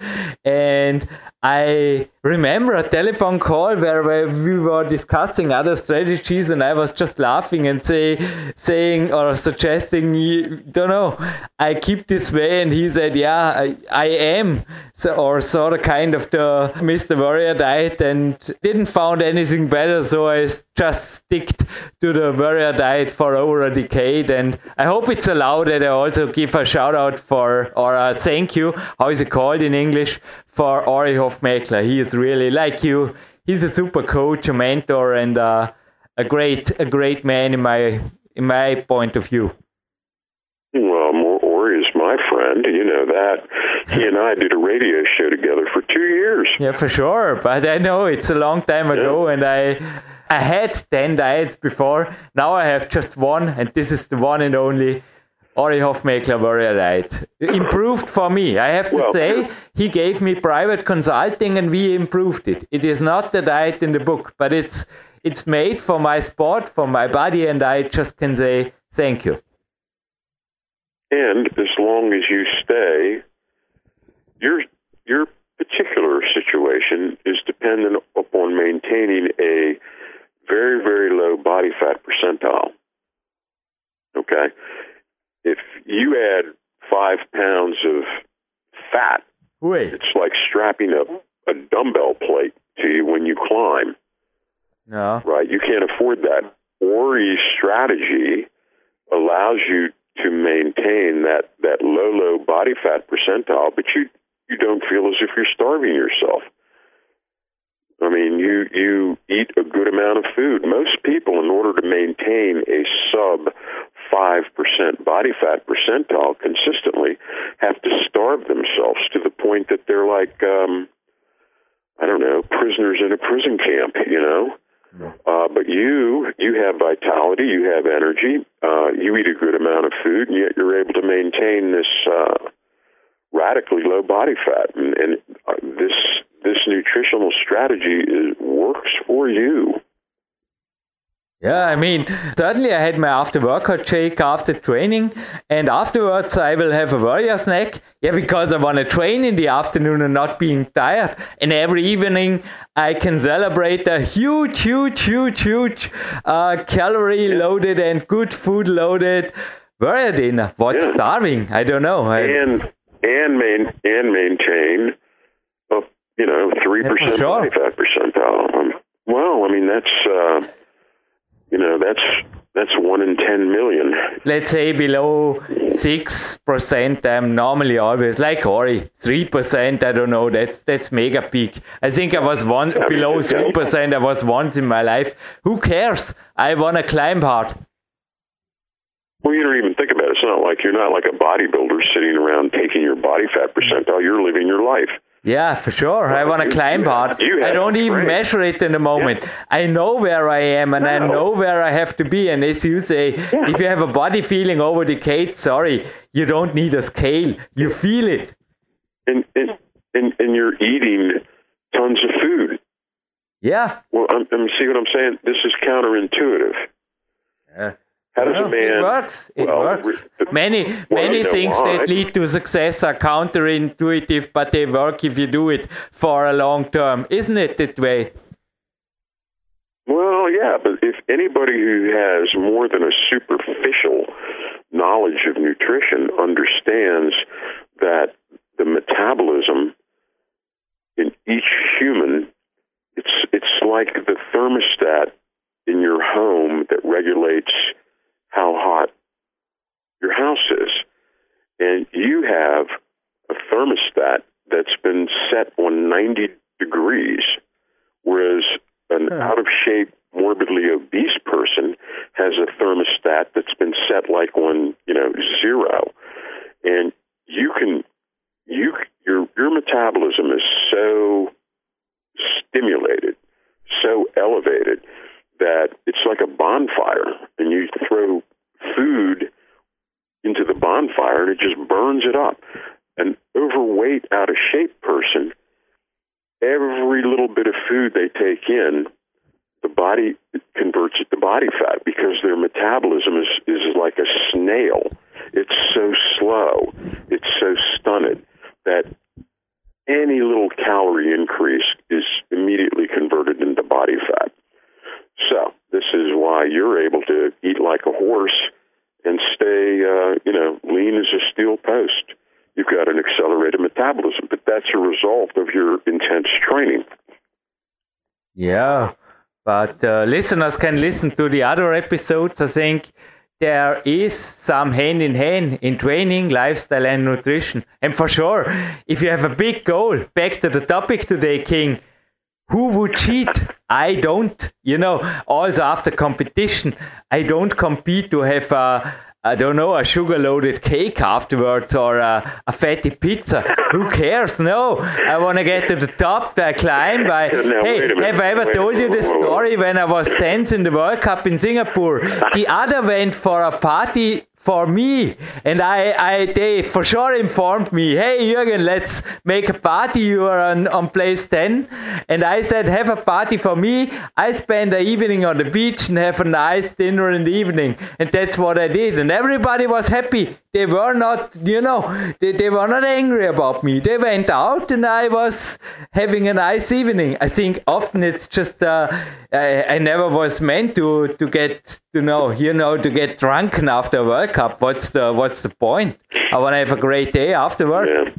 And I remember a telephone call where, we were discussing other strategies and I was just laughing and say, saying or suggesting, you don't know, I keep this way. And he said, yeah, I, I am. So, or sort of kind of the Mr. Warrior diet and didn't found anything better. So I just sticked to the Warrior diet for over a decade. And I hope it's allowed that I also give a shout out for, or a thank you, how is it called in English, for Ori Hofmekler. He is really like you. He's a super coach, a mentor, and uh, a great, a great man in my, in my point of view. Well, Mo- Ori is my friend. You know that. He and I did a radio show together for two years. Yeah, for sure. But I know it's a long time ago, and I I had ten diets before. Now I have just one, and this is the one and only Ori Hofmekler Warrior diet. Improved for me. I have to Well- say, he gave me private consulting, and we improved it. It is not the diet in the book, but it's it's made for my sport, for my body, and I just can say thank you. And as long as you stay, your your particular situation is dependent upon maintaining a very very low body fat percentile. Okay, if you add five pounds of fat, Wait. it's like strapping a, a dumbbell plate to you when you climb. No. right? You can't afford that. Ori's strategy allows you to maintain that, that low, low body fat percentile, but you, you don't feel as if you're starving yourself. I mean, you, you eat a good amount of food. Most people, in order to maintain a sub 5% body fat percentile consistently, have to starve themselves to the point that they're like, um, I don't know, prisoners in a prison camp, you know? Uh, but you, you have vitality, you have energy, uh, you eat a good amount of food, and yet you're able to maintain this uh, radically low body fat. And, and uh, this this nutritional strategy is, works for you. Yeah, I mean, certainly I had my after workout shake after training, and afterwards I will have a warrior snack. Yeah, because I want to train in the afternoon and not being tired. And every evening I can celebrate a huge, huge, huge, huge uh, calorie loaded and good food loaded warrior dinner. What's Yeah. starving? I don't know. And and main and maintain a you know three percent body fat percentile. Um, well, I mean that's uh, you know that's that's one in 10 million. Let's say below 6%, I'm normally always like Ori, 3%, I don't know, that's that's mega peak. I think I was one Yeah, below 3%, I was once in my life. Who cares? I want to climb hard. Well, you don't even think about it. It's not like you're not like a bodybuilder sitting around taking your body fat percentile. You're living your life. Yeah, for sure. I want to climb hard. I don't even measure it in the moment. I know where I am and I know where I have to be. And as you say, Yeah. if you have a body feeling over decade, sorry, you don't need a scale. You feel it. And, and, and, and you're eating tons of food. Yeah. Well, I'm, I'm see what I'm saying. This is counterintuitive. Yeah. How does Well, a man? it works. It well, works. Many Well, many you know things why. that lead to success are counterintuitive, but they work if you do it for a long term. Isn't it that way? Well, yeah, but if anybody who has more than a superficial knowledge of nutrition understands that the metabolism in each human, it's it's like the thermostat in your home that regulates how hot your house is, and you have a thermostat that's been set on 90 degrees, whereas an Huh. out of shape, morbidly obese person has a thermostat that's been set like on you know zero, and you can you your your metabolism is so stimulated, so elevated that it's like a bonfire, and you throw food into the bonfire and it just burns it up. An overweight, out of shape person, every little bit of food they take in, the body converts it to body fat because their metabolism is, is like a snail. It's so slow, it's so stunted that any little calorie increase is immediately converted into body fat. So, this is why you're able to eat like a horse and stay, uh, you know, lean as a steel post. You've got an accelerated metabolism, but that's a result of your intense training. Yeah, but uh, listeners can listen to the other episodes. I think there is some hand in hand in training, lifestyle, and nutrition. And for sure, if you have a big goal, back to the topic today, King, who would cheat? I don't. You know, also after competition, I don't compete to have a, I don't know, a sugar loaded cake afterwards or a, a fatty pizza. Who cares? No, I want to get to the top. I climb. (laughs) I, hey, have I ever Wait told you the story when I was 10th in the World Cup in Singapore? the other went for a party for me. And I, I they for sure informed me hey Jürgen let's make a party. You are on, on place 10 and I said have a party for me. I spend the evening on the beach and have a nice dinner in the evening. And that's what I did. And everybody was happy. They were not you know they, they were not angry about me. They went out and I was having a nice evening. I think often it's just uh, I, I never was meant to to get to know you know to get drunken after a World Cup what's the what's the point I want to have a great day afterwards Yeah.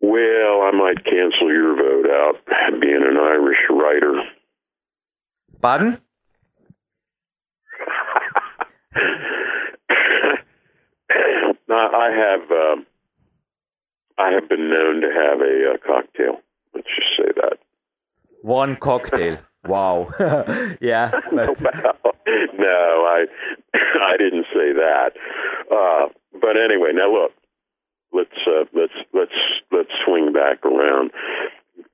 Well, I might cancel your vote out, being an Irish writer. pardon (laughs) I have uh, I have been known to have a uh, cocktail. Let's just say that. one cocktail wow (laughs) yeah (laughs) but, no, I I didn't say that. Uh, but anyway, now look, let's uh, let's let's let's swing back around.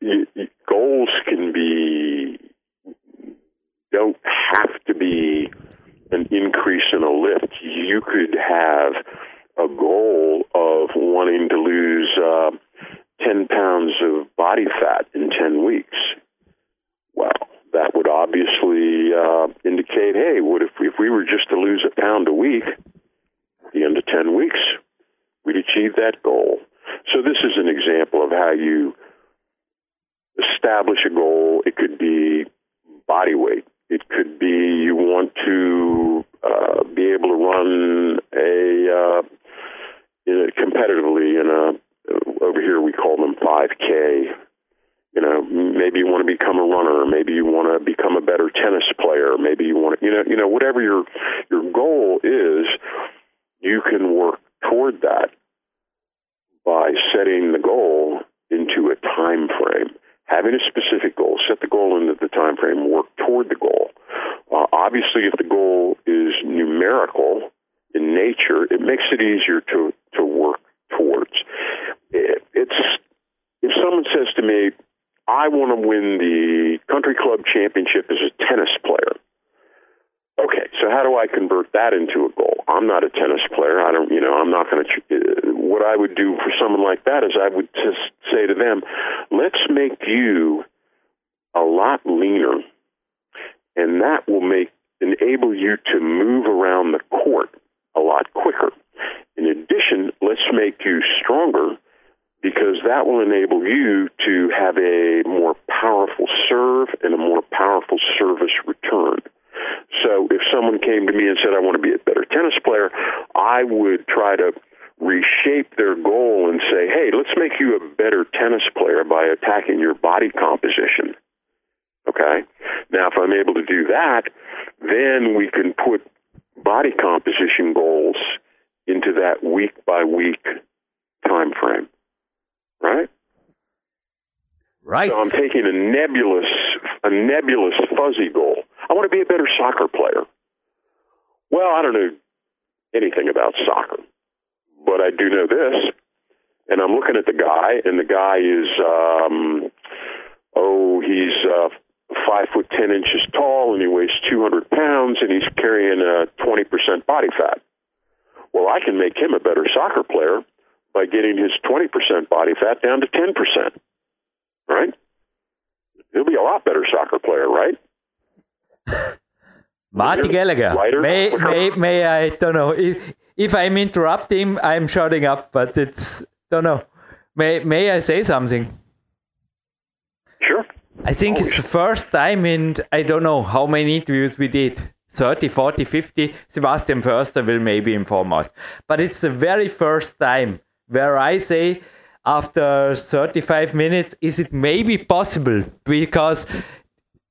You, you, goals can be don't have to be an increase in a lift. You could have a goal of wanting to lose uh, ten pounds of body fat in ten weeks. Well, that would obviously uh, indicate, hey, what if if we were just to lose a pound a week, at the end of ten weeks, we'd achieve that goal. So this is an example of how you establish a goal. It could be body weight. It could be you want to uh, be able to run a uh, competitively in a over here we call them 5K you know, maybe you want to become a runner, maybe you want to become a better tennis player, maybe you want to, you know, you know, whatever your your goal is, you can work toward that by setting the goal into a time frame. Having a specific goal, set the goal into the time frame, work toward the goal. Uh, obviously, if the goal is numerical in nature, it makes it easier to to work towards. It, it's if someone says to me, "I want to win the country club championship as a tennis player," Okay, so how do I convert that into a goal? I'm not a tennis player. I don't, you know, I'm not going to. Uh, what I would do for someone like that is I would just say to them, let's make you a lot leaner, and that will make enable you to move around the court a lot quicker. In addition, let's make you stronger because that will enable you to have a more powerful serve and a more powerful service return. So if someone came to me and said, I want to be a better tennis player, I would try to reshape their goal and say, hey, let's make you a better tennis player by attacking your body composition. Okay? Now, if I'm able to do that, then we can put body composition goals into that week by week time frame. Right? Right. So I'm taking a nebulous, a nebulous fuzzy goal. I want to be a better soccer player. Well, I don't know anything about soccer, but I do know this. And I'm looking at the guy, and the guy is, um, oh, he's uh, five foot ten inches tall, and he weighs 200 pounds, and he's carrying a 20% body fat. Well, I can make him a better soccer player by getting his 20% body fat down to 10%. Right? He'll be a lot better soccer player, right? (laughs) Marty Gallagher. May, may, may I don't know if if I'm interrupting, I'm shutting up, but it's don't know. May may I say something? Sure. I think Always. it's the first time in I don't know how many interviews we did. 30, 40, 50. Sebastian Förster will maybe inform us. But it's the very first time where I say after 35 minutes, is it maybe possible? Because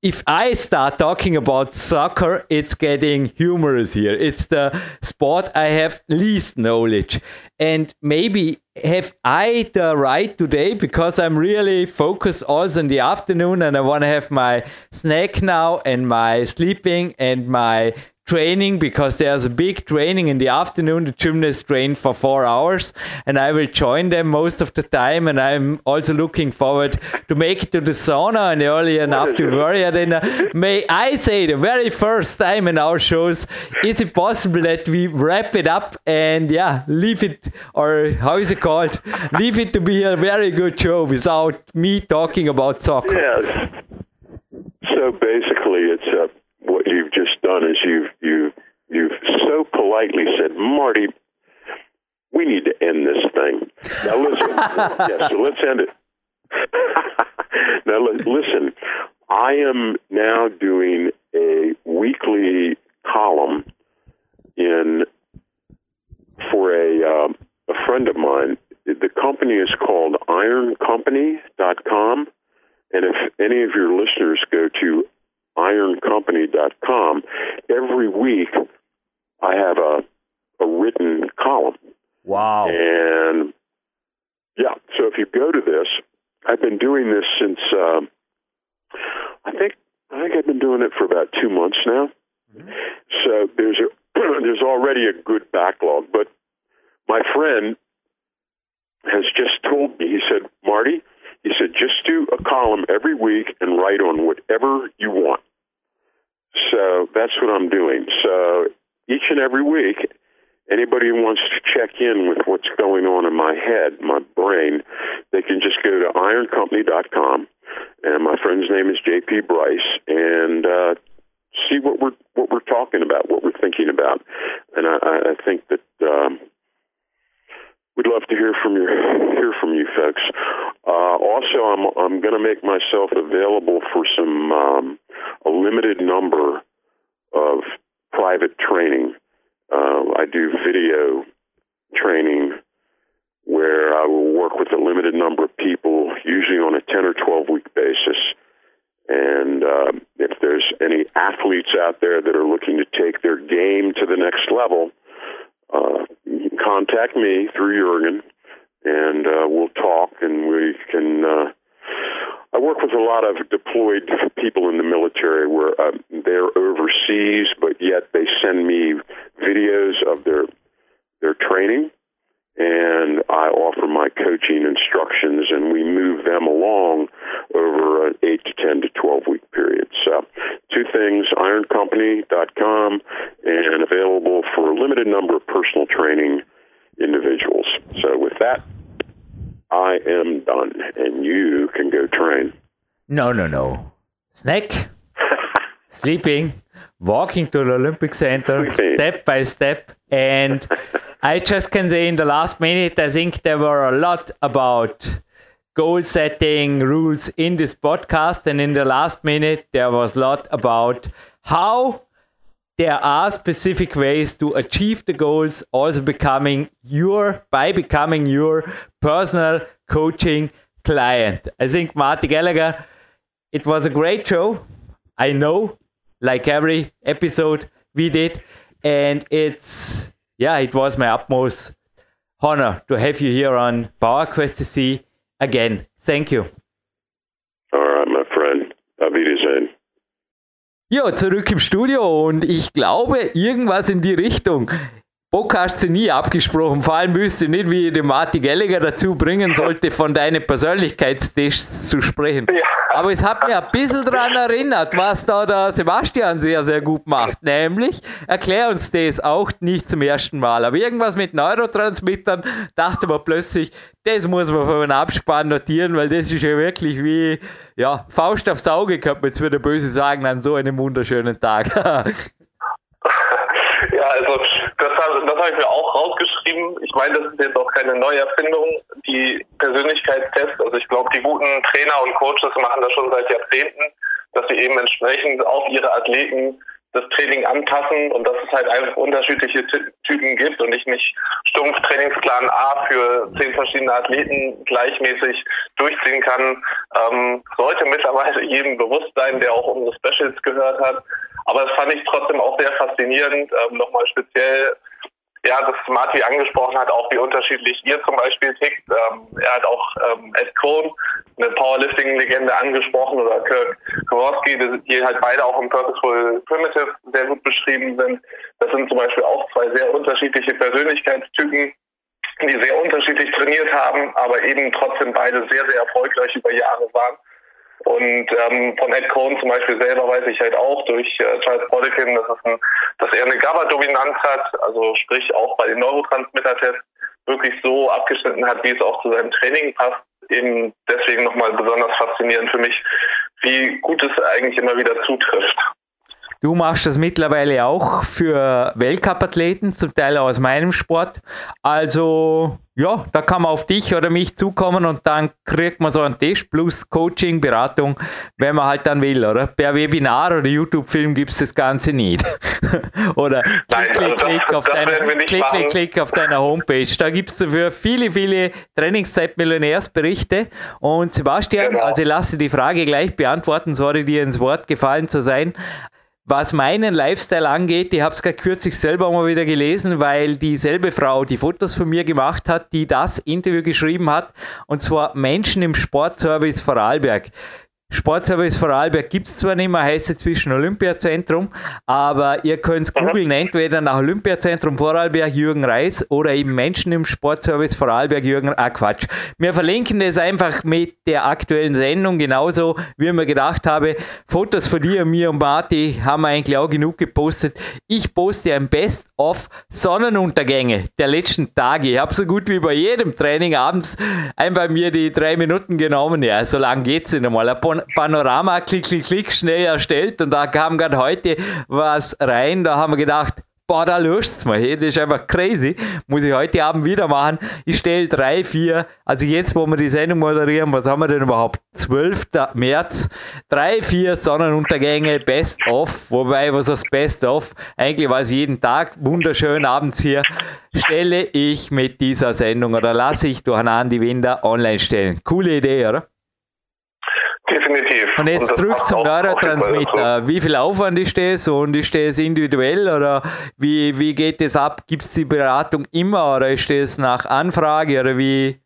if I start talking about soccer, it's getting humorous here. It's the sport I have least knowledge. And maybe have I the right today because I'm really focused also in the afternoon and I want to have my snack now and my sleeping and my training because there's a big training in the afternoon. The gymnasts train for four hours, and I will join them most of the time. And I'm also looking forward to make it to the sauna and early enough to worry. And uh, may I say, the very first time in our shows, is it possible that we wrap it up and yeah, leave it, or how is it called? leave it to be a very good show without me talking about soccer. Yes. So basically, it's a what you've just done is you've you you've so politely said, Marty, we need to end this thing. Now listen, (laughs) yes, so let's end it. (laughs) now listen, I am now doing a weekly column in for a um, a friend of mine. The company is called IronCompany.com, and if any of your listeners go to ironcompany.com, every week I have a, a written column. Wow. And yeah, so if you go to this, I've been doing this since uh, I think I think I've been doing it for about two months now. Mm-hmm. So there's a (clears throat) there's already a good backlog. But my friend has just told me. He said, Marty, he said, just do a column every week and write on whatever you want. So that's what I'm doing. So each and every week, anybody who wants to check in with what's going on in my head, my brain, they can just go to ironcompany.com. And my friend's name is JP Bryce, and uh, see what we're what we're talking about, what we're thinking about. And I, I think that um, We'd love to hear from you. Hear from you, folks. Uh, also, I'm I'm going to make myself available for some um, a limited number of private training. Uh, I do video training where I will work with a limited number of people, usually on a 10 or 12 week basis, And uh, if there's any athletes out there that are looking to take their game to the next level, uh, contact me through Jurgen, and uh, we'll talk, and we can. Uh, I work with a lot of deployed people in the military where uh, they're overseas, but yet they send me videos of their their training and I offer my coaching instructions, and we move them along over an 8 to 10 to 12 week period. So, two things ironcompany.com and available for a limited number of personal training individuals. So, with that, I am done, and you can go train. No, no, no. Snack, (laughs) sleeping, walking to the Olympic Center, (laughs) step by step, and (laughs) I just can say in the last minute, I think there were a lot about goal setting rules in this podcast. And in the last minute, there was a lot about how there are specific ways to achieve the goals, also becoming your, by becoming your personal coaching client. I think Marty Gallagher, it was a great show. I know, like every episode we did. And it's yeah, it was my utmost honor to have you here on PowerQuest to see again. Thank you. Ja, zurück im Studio und ich glaube, irgendwas in die Richtung. Bock hast du nie abgesprochen. Vor allem wüsste nicht, wie ich den Marty Gallagher dazu bringen sollte, von deinen Persönlichkeitstests zu sprechen. Ja. Aber es hat mir ein bisschen daran erinnert, was da der Sebastian sehr, sehr gut macht. Nämlich, erklär uns das auch nicht zum ersten Mal. Aber irgendwas mit Neurotransmittern dachte man plötzlich, das muss man von einem Abspann notieren, weil das ist ja wirklich wie ja, Faust aufs Auge, könnte man jetzt wieder böse sagen, an so einem wunderschönen Tag. (laughs) Also das, das habe ich mir auch rausgeschrieben. Ich meine, das ist jetzt auch keine neue Erfindung, die Persönlichkeitstests. Also ich glaube, die guten Trainer und Coaches machen das schon seit Jahrzehnten, dass sie eben entsprechend auf ihre Athleten das Training anpassen und dass es halt einfach unterschiedliche Typen gibt und ich nicht stumpf Trainingsplan A für zehn verschiedene Athleten gleichmäßig durchziehen kann, ähm, sollte mittlerweile (laughs) jedem bewusst sein, der auch unsere Specials gehört hat. Aber das fand ich trotzdem auch sehr faszinierend, ähm, nochmal speziell ja, das Marty angesprochen hat, auch wie unterschiedlich ihr zum Beispiel tickt. Ähm, er hat auch ähm, Ed Cohn, eine Powerlifting-Legende, angesprochen oder Kirk Kowalski, die halt beide auch im Purposeful Primitive sehr gut beschrieben sind. Das sind zum Beispiel auch zwei sehr unterschiedliche Persönlichkeitstypen, die sehr unterschiedlich trainiert haben, aber eben trotzdem beide sehr, sehr erfolgreich über Jahre waren. Und ähm, von Ed Cohn zum Beispiel selber weiß ich halt auch durch äh, Charles Poliquin, dass, ein, dass er eine GABA-Dominanz hat, also sprich auch bei den Neurotransmitter-Tests wirklich so abgeschnitten hat, wie es auch zu seinem Training passt. Eben deswegen nochmal besonders faszinierend für mich, wie gut es eigentlich immer wieder zutrifft. Du machst das mittlerweile auch für Weltcup-Athleten, zum Teil aus meinem Sport. Also, ja, da kann man auf dich oder mich zukommen und dann kriegt man so einen Test plus Coaching, Beratung, wenn man halt dann will, oder? Per Webinar oder YouTube-Film gibt es das Ganze nicht. (laughs) oder klick, klick, klick, auf deiner, klick, klick, klick auf deiner Homepage. Da gibt es dafür viele, viele Trainingszeit-Millionärsberichte. Und Sebastian, genau. also ich lasse die Frage gleich beantworten, sorry dir ins Wort gefallen zu sein. Was meinen Lifestyle angeht, ich habe es gerade kürzlich selber mal wieder gelesen, weil dieselbe Frau, die Fotos von mir gemacht hat, die das Interview geschrieben hat, und zwar Menschen im Sportservice Vorarlberg. Sportservice Vorarlberg gibt es zwar nicht mehr, heißt inzwischen Olympiazentrum, aber ihr könnt es googeln, entweder nach Olympiazentrum Vorarlberg Jürgen Reis oder eben Menschen im Sportservice Vorarlberg Jürgen, ah Quatsch. Wir verlinken das einfach mit der aktuellen Sendung, genauso wie ich mir gedacht habe, Fotos von dir, mir und Marti haben wir eigentlich auch genug gepostet. Ich poste ein Best of Sonnenuntergänge der letzten Tage. Ich habe so gut wie bei jedem Training abends einfach mir die drei Minuten genommen. Ja, so lange geht es nicht einmal. Ein Panorama, klick, klick, klick, schnell erstellt. Und da kam gerade heute was rein. Da haben wir gedacht, boah, da löscht es mal. Hey, das ist einfach crazy. Muss ich heute Abend wieder machen. Ich stelle drei, vier, also jetzt, wo wir die Sendung moderieren, was haben wir denn überhaupt? 12. März. Drei, vier Sonnenuntergänge, Best of. Wobei, was das Best of? Eigentlich war es jeden Tag wunderschön abends hier. Stelle ich mit dieser Sendung oder lasse ich durch einen Andi Winder online stellen. Coole Idee, oder? Definitiv. Und jetzt zurück zum Neurotransmitter. Wie viel Aufwand ist das und ist das individuell oder wie, wie geht das ab? Gibt es die Beratung immer oder ist das nach Anfrage oder wie?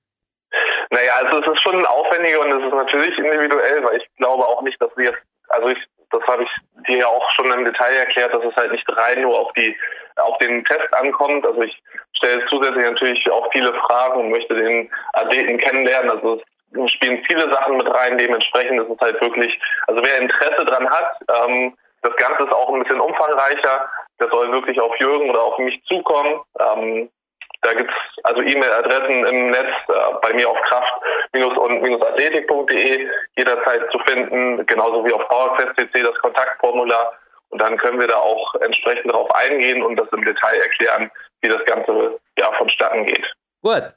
Naja, also es ist schon aufwendiger und es ist natürlich individuell, weil ich glaube auch nicht, dass wir jetzt, also ich, das habe ich dir ja auch schon im Detail erklärt, dass es halt nicht rein nur auf die auf den Test ankommt. Also ich stelle zusätzlich natürlich auch viele Fragen und möchte den Athleten kennenlernen. Also es spielen viele Sachen mit rein. Dementsprechend ist es halt wirklich, also wer Interesse dran hat, ähm, das Ganze ist auch ein bisschen umfangreicher. Der soll wirklich auf Jürgen oder auf mich zukommen. Ähm, da gibt's also E-Mail-Adressen im Netz äh, bei mir auf kraft-und-athletik.de jederzeit zu finden, genauso wie auf PowerQuest.cc das Kontaktformular. Und dann können wir da auch entsprechend darauf eingehen und das im Detail erklären, wie das Ganze ja vonstatten geht. Gut.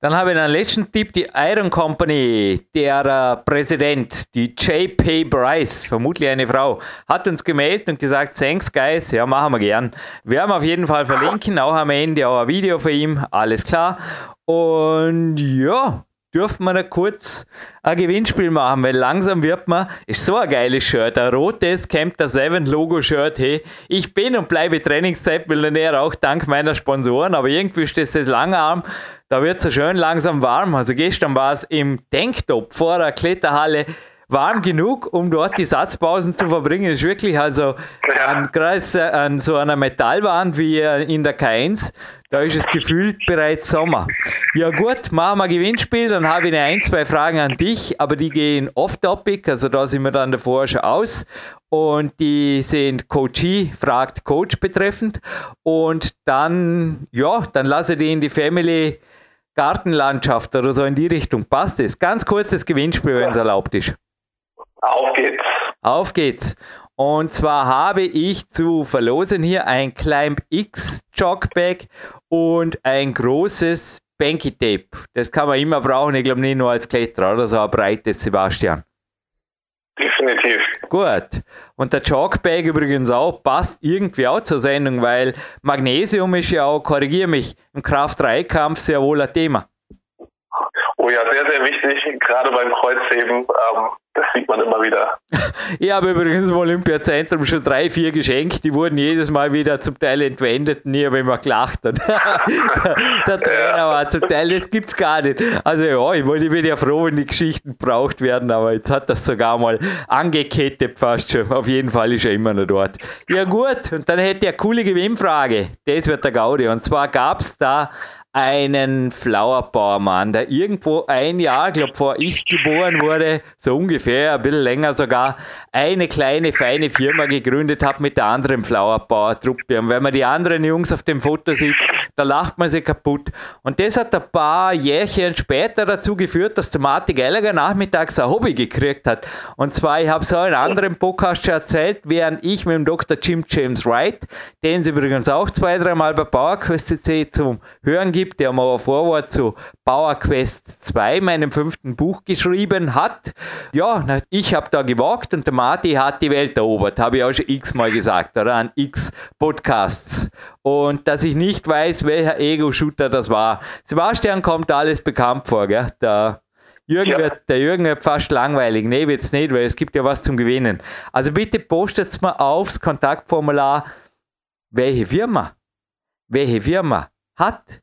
Dann habe ich einen letzten Tipp, die Iron Company, der äh, Präsident, die J.P. Bryce, vermutlich eine Frau, hat uns gemeldet und gesagt, thanks guys, ja machen wir gern. Wir haben auf jeden Fall verlinken, auch am Ende auch ein Video von ihm, alles klar. Und ja, dürfen wir da kurz ein Gewinnspiel machen, weil langsam wird man, ist so ein geiles Shirt, ein rotes Camp der Seven Logo Shirt, hey, ich bin und bleibe Trainingszeitmillionär, auch dank meiner Sponsoren, aber irgendwie ist das das Langarm, da wird es so schön langsam warm, also gestern war es im Tanktop vor der Kletterhalle warm genug, um dort die Satzpausen zu verbringen. Ist wirklich also an, gerade an so einer Metallwand wie in der K1 da ist es gefühlt bereits Sommer. Ja gut, machen wir Gewinnspiel, dann habe ich eine ein, zwei Fragen an dich, aber die gehen off-topic, also da sind wir dann davor schon aus. Und die sind Coachie, fragt Coach betreffend. Und dann, ja, dann lasse ich die in die Family Gartenlandschaft oder so in die Richtung. Passt es? Ganz kurzes Gewinnspiel, wenn es erlaubt ist. Auf geht's. Auf geht's. Und zwar habe ich zu verlosen hier ein Climb X Jogbag und ein großes Banky Tape. Das kann man immer brauchen, ich glaube nicht nur als Kletterer oder so ein breites Sebastian. Definitiv. Gut. Und der Jogbag übrigens auch passt irgendwie auch zur Sendung, weil Magnesium ist ja auch, korrigiere mich, im Kraft-3-Kampf sehr wohl ein Thema. Oh ja, sehr, sehr wichtig, gerade beim Kreuzheben. Ähm, das sieht man immer wieder. (laughs) ich habe übrigens im Olympiazentrum schon drei, vier geschenkt. Die wurden jedes Mal wieder zum Teil entwendet. Nie habe ich immer gelacht. (laughs) der, der Trainer ja. war zum Teil, das gibt es gar nicht. Also ja, ich, ich bin ja froh, wenn die Geschichten braucht werden, aber jetzt hat das sogar mal angekettet fast schon. Auf jeden Fall ist er immer noch dort. Ja gut, und dann hätte ich eine coole Gewinnfrage. Das wird der Gaudi. Und zwar gab es da einen Flowerbauermann, der irgendwo ein Jahr, glaube vor ich geboren wurde, so ungefähr, ein bisschen länger sogar, eine kleine, feine Firma gegründet hat mit der anderen Flowerbauer-Truppe. Und wenn man die anderen Jungs auf dem Foto sieht, da lacht man sich kaputt. Und das hat ein paar Jährchen später dazu geführt, dass der Martin Gallagher nachmittags ein Hobby gekriegt hat. Und zwar, ich habe es auch in anderen Podcasts schon erzählt, während ich mit dem Dr. Jim James Wright, den es übrigens auch zwei, dreimal bei PowerQuest CC zum Hören gibt, der mal ein Vorwort zu PowerQuest 2, meinem fünften Buch, geschrieben hat. Ja, ich habe da gewagt und der Marty hat die Welt erobert, habe ich auch schon x-mal gesagt, oder? An x Podcasts. Und dass ich nicht weiß, welcher Ego-Shooter das war. Sebastian kommt alles bekannt vor, gell? Der Jürgen ja. wird, der Jürgen wird fast langweilig. Nee, wird's nicht, weil es gibt ja was zum Gewinnen. Also bitte postet mal aufs Kontaktformular, welche Firma, welche Firma hat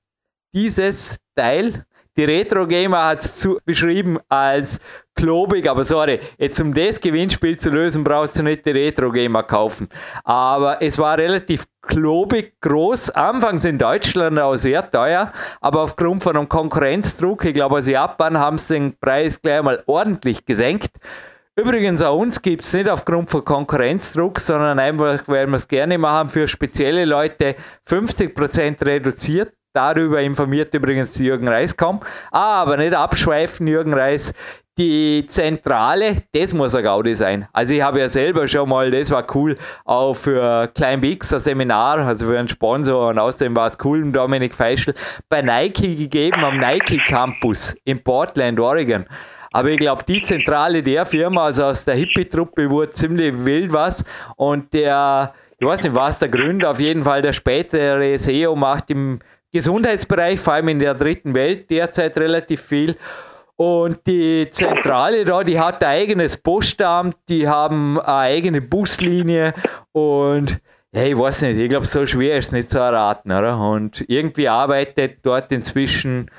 dieses Teil. Die Retro Gamer hat es beschrieben als klobig, aber sorry, jetzt um das Gewinnspiel zu lösen, brauchst du nicht die Retro Gamer kaufen. Aber es war relativ klobig groß, anfangs in Deutschland auch sehr teuer, aber aufgrund von einem Konkurrenzdruck, ich glaube aus Japan haben sie den Preis gleich mal ordentlich gesenkt. Übrigens, auch uns gibt es nicht aufgrund von Konkurrenzdruck, sondern einfach, weil wir es gerne machen, für spezielle Leute 50% reduziert. Darüber informiert übrigens Jürgen Reis kaum. Aber nicht abschweifen, Jürgen Reis. Die Zentrale, das muss ein Gaudi sein. Also ich habe ja selber schon mal, das war cool, auch für ClimbX ein Seminar, also für einen Sponsor und außerdem war es cool, Dominik Feischl, bei Nike gegeben am Nike Campus in Portland, Oregon. Aber ich glaube, die Zentrale der Firma, also aus der Hippie-Truppe, wurde ziemlich wild was. Und der, ich weiß nicht, was der Gründer, auf jeden Fall der spätere SEO macht im Gesundheitsbereich, vor allem in der dritten Welt, derzeit relativ viel. Und die Zentrale da, die hat ein eigenes Postamt, die haben eine eigene Buslinie und ja, ich weiß nicht, ich glaube, so schwer ist es nicht zu erraten, oder? Und irgendwie arbeitet dort inzwischen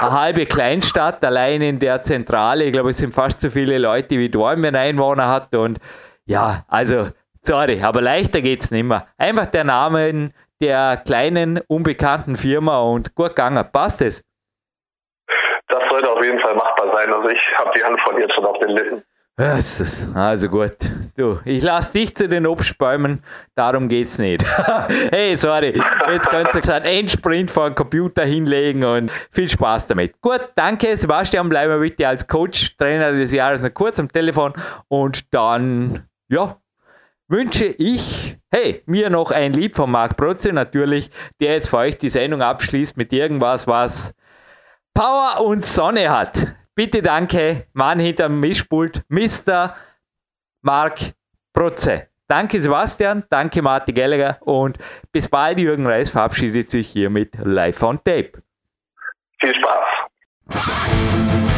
eine halbe Kleinstadt allein in der Zentrale. Ich glaube, es sind fast so viele Leute wie Dortmund Einwohner hat. Und ja, also, sorry, aber leichter geht es nicht mehr. Einfach der Name der kleinen, unbekannten Firma und gut gegangen. Passt es? Das sollte auf jeden Fall machbar sein. Also ich habe die Hand von jetzt schon auf den Lippen. Also gut, du, ich lasse dich zu den Obstbäumen, darum geht's nicht. (laughs) hey, sorry, jetzt könnt ihr einen Endsprint vor den Computer hinlegen und viel Spaß damit. Gut, danke Sebastian, bleiben wir bitte als Coach, Trainer des Jahres noch kurz am Telefon und dann, ja, wünsche ich, hey, mir noch ein Lied von Marc Protze natürlich, der jetzt für euch die Sendung abschließt mit irgendwas, was Power und Sonne hat. Bitte danke, Mann hinterm Mischpult, Mr. Marc Protze. Danke Sebastian, danke Martin Gallagher und bis bald. Jürgen Reis verabschiedet sich hiermit live on tape. Viel Spaß.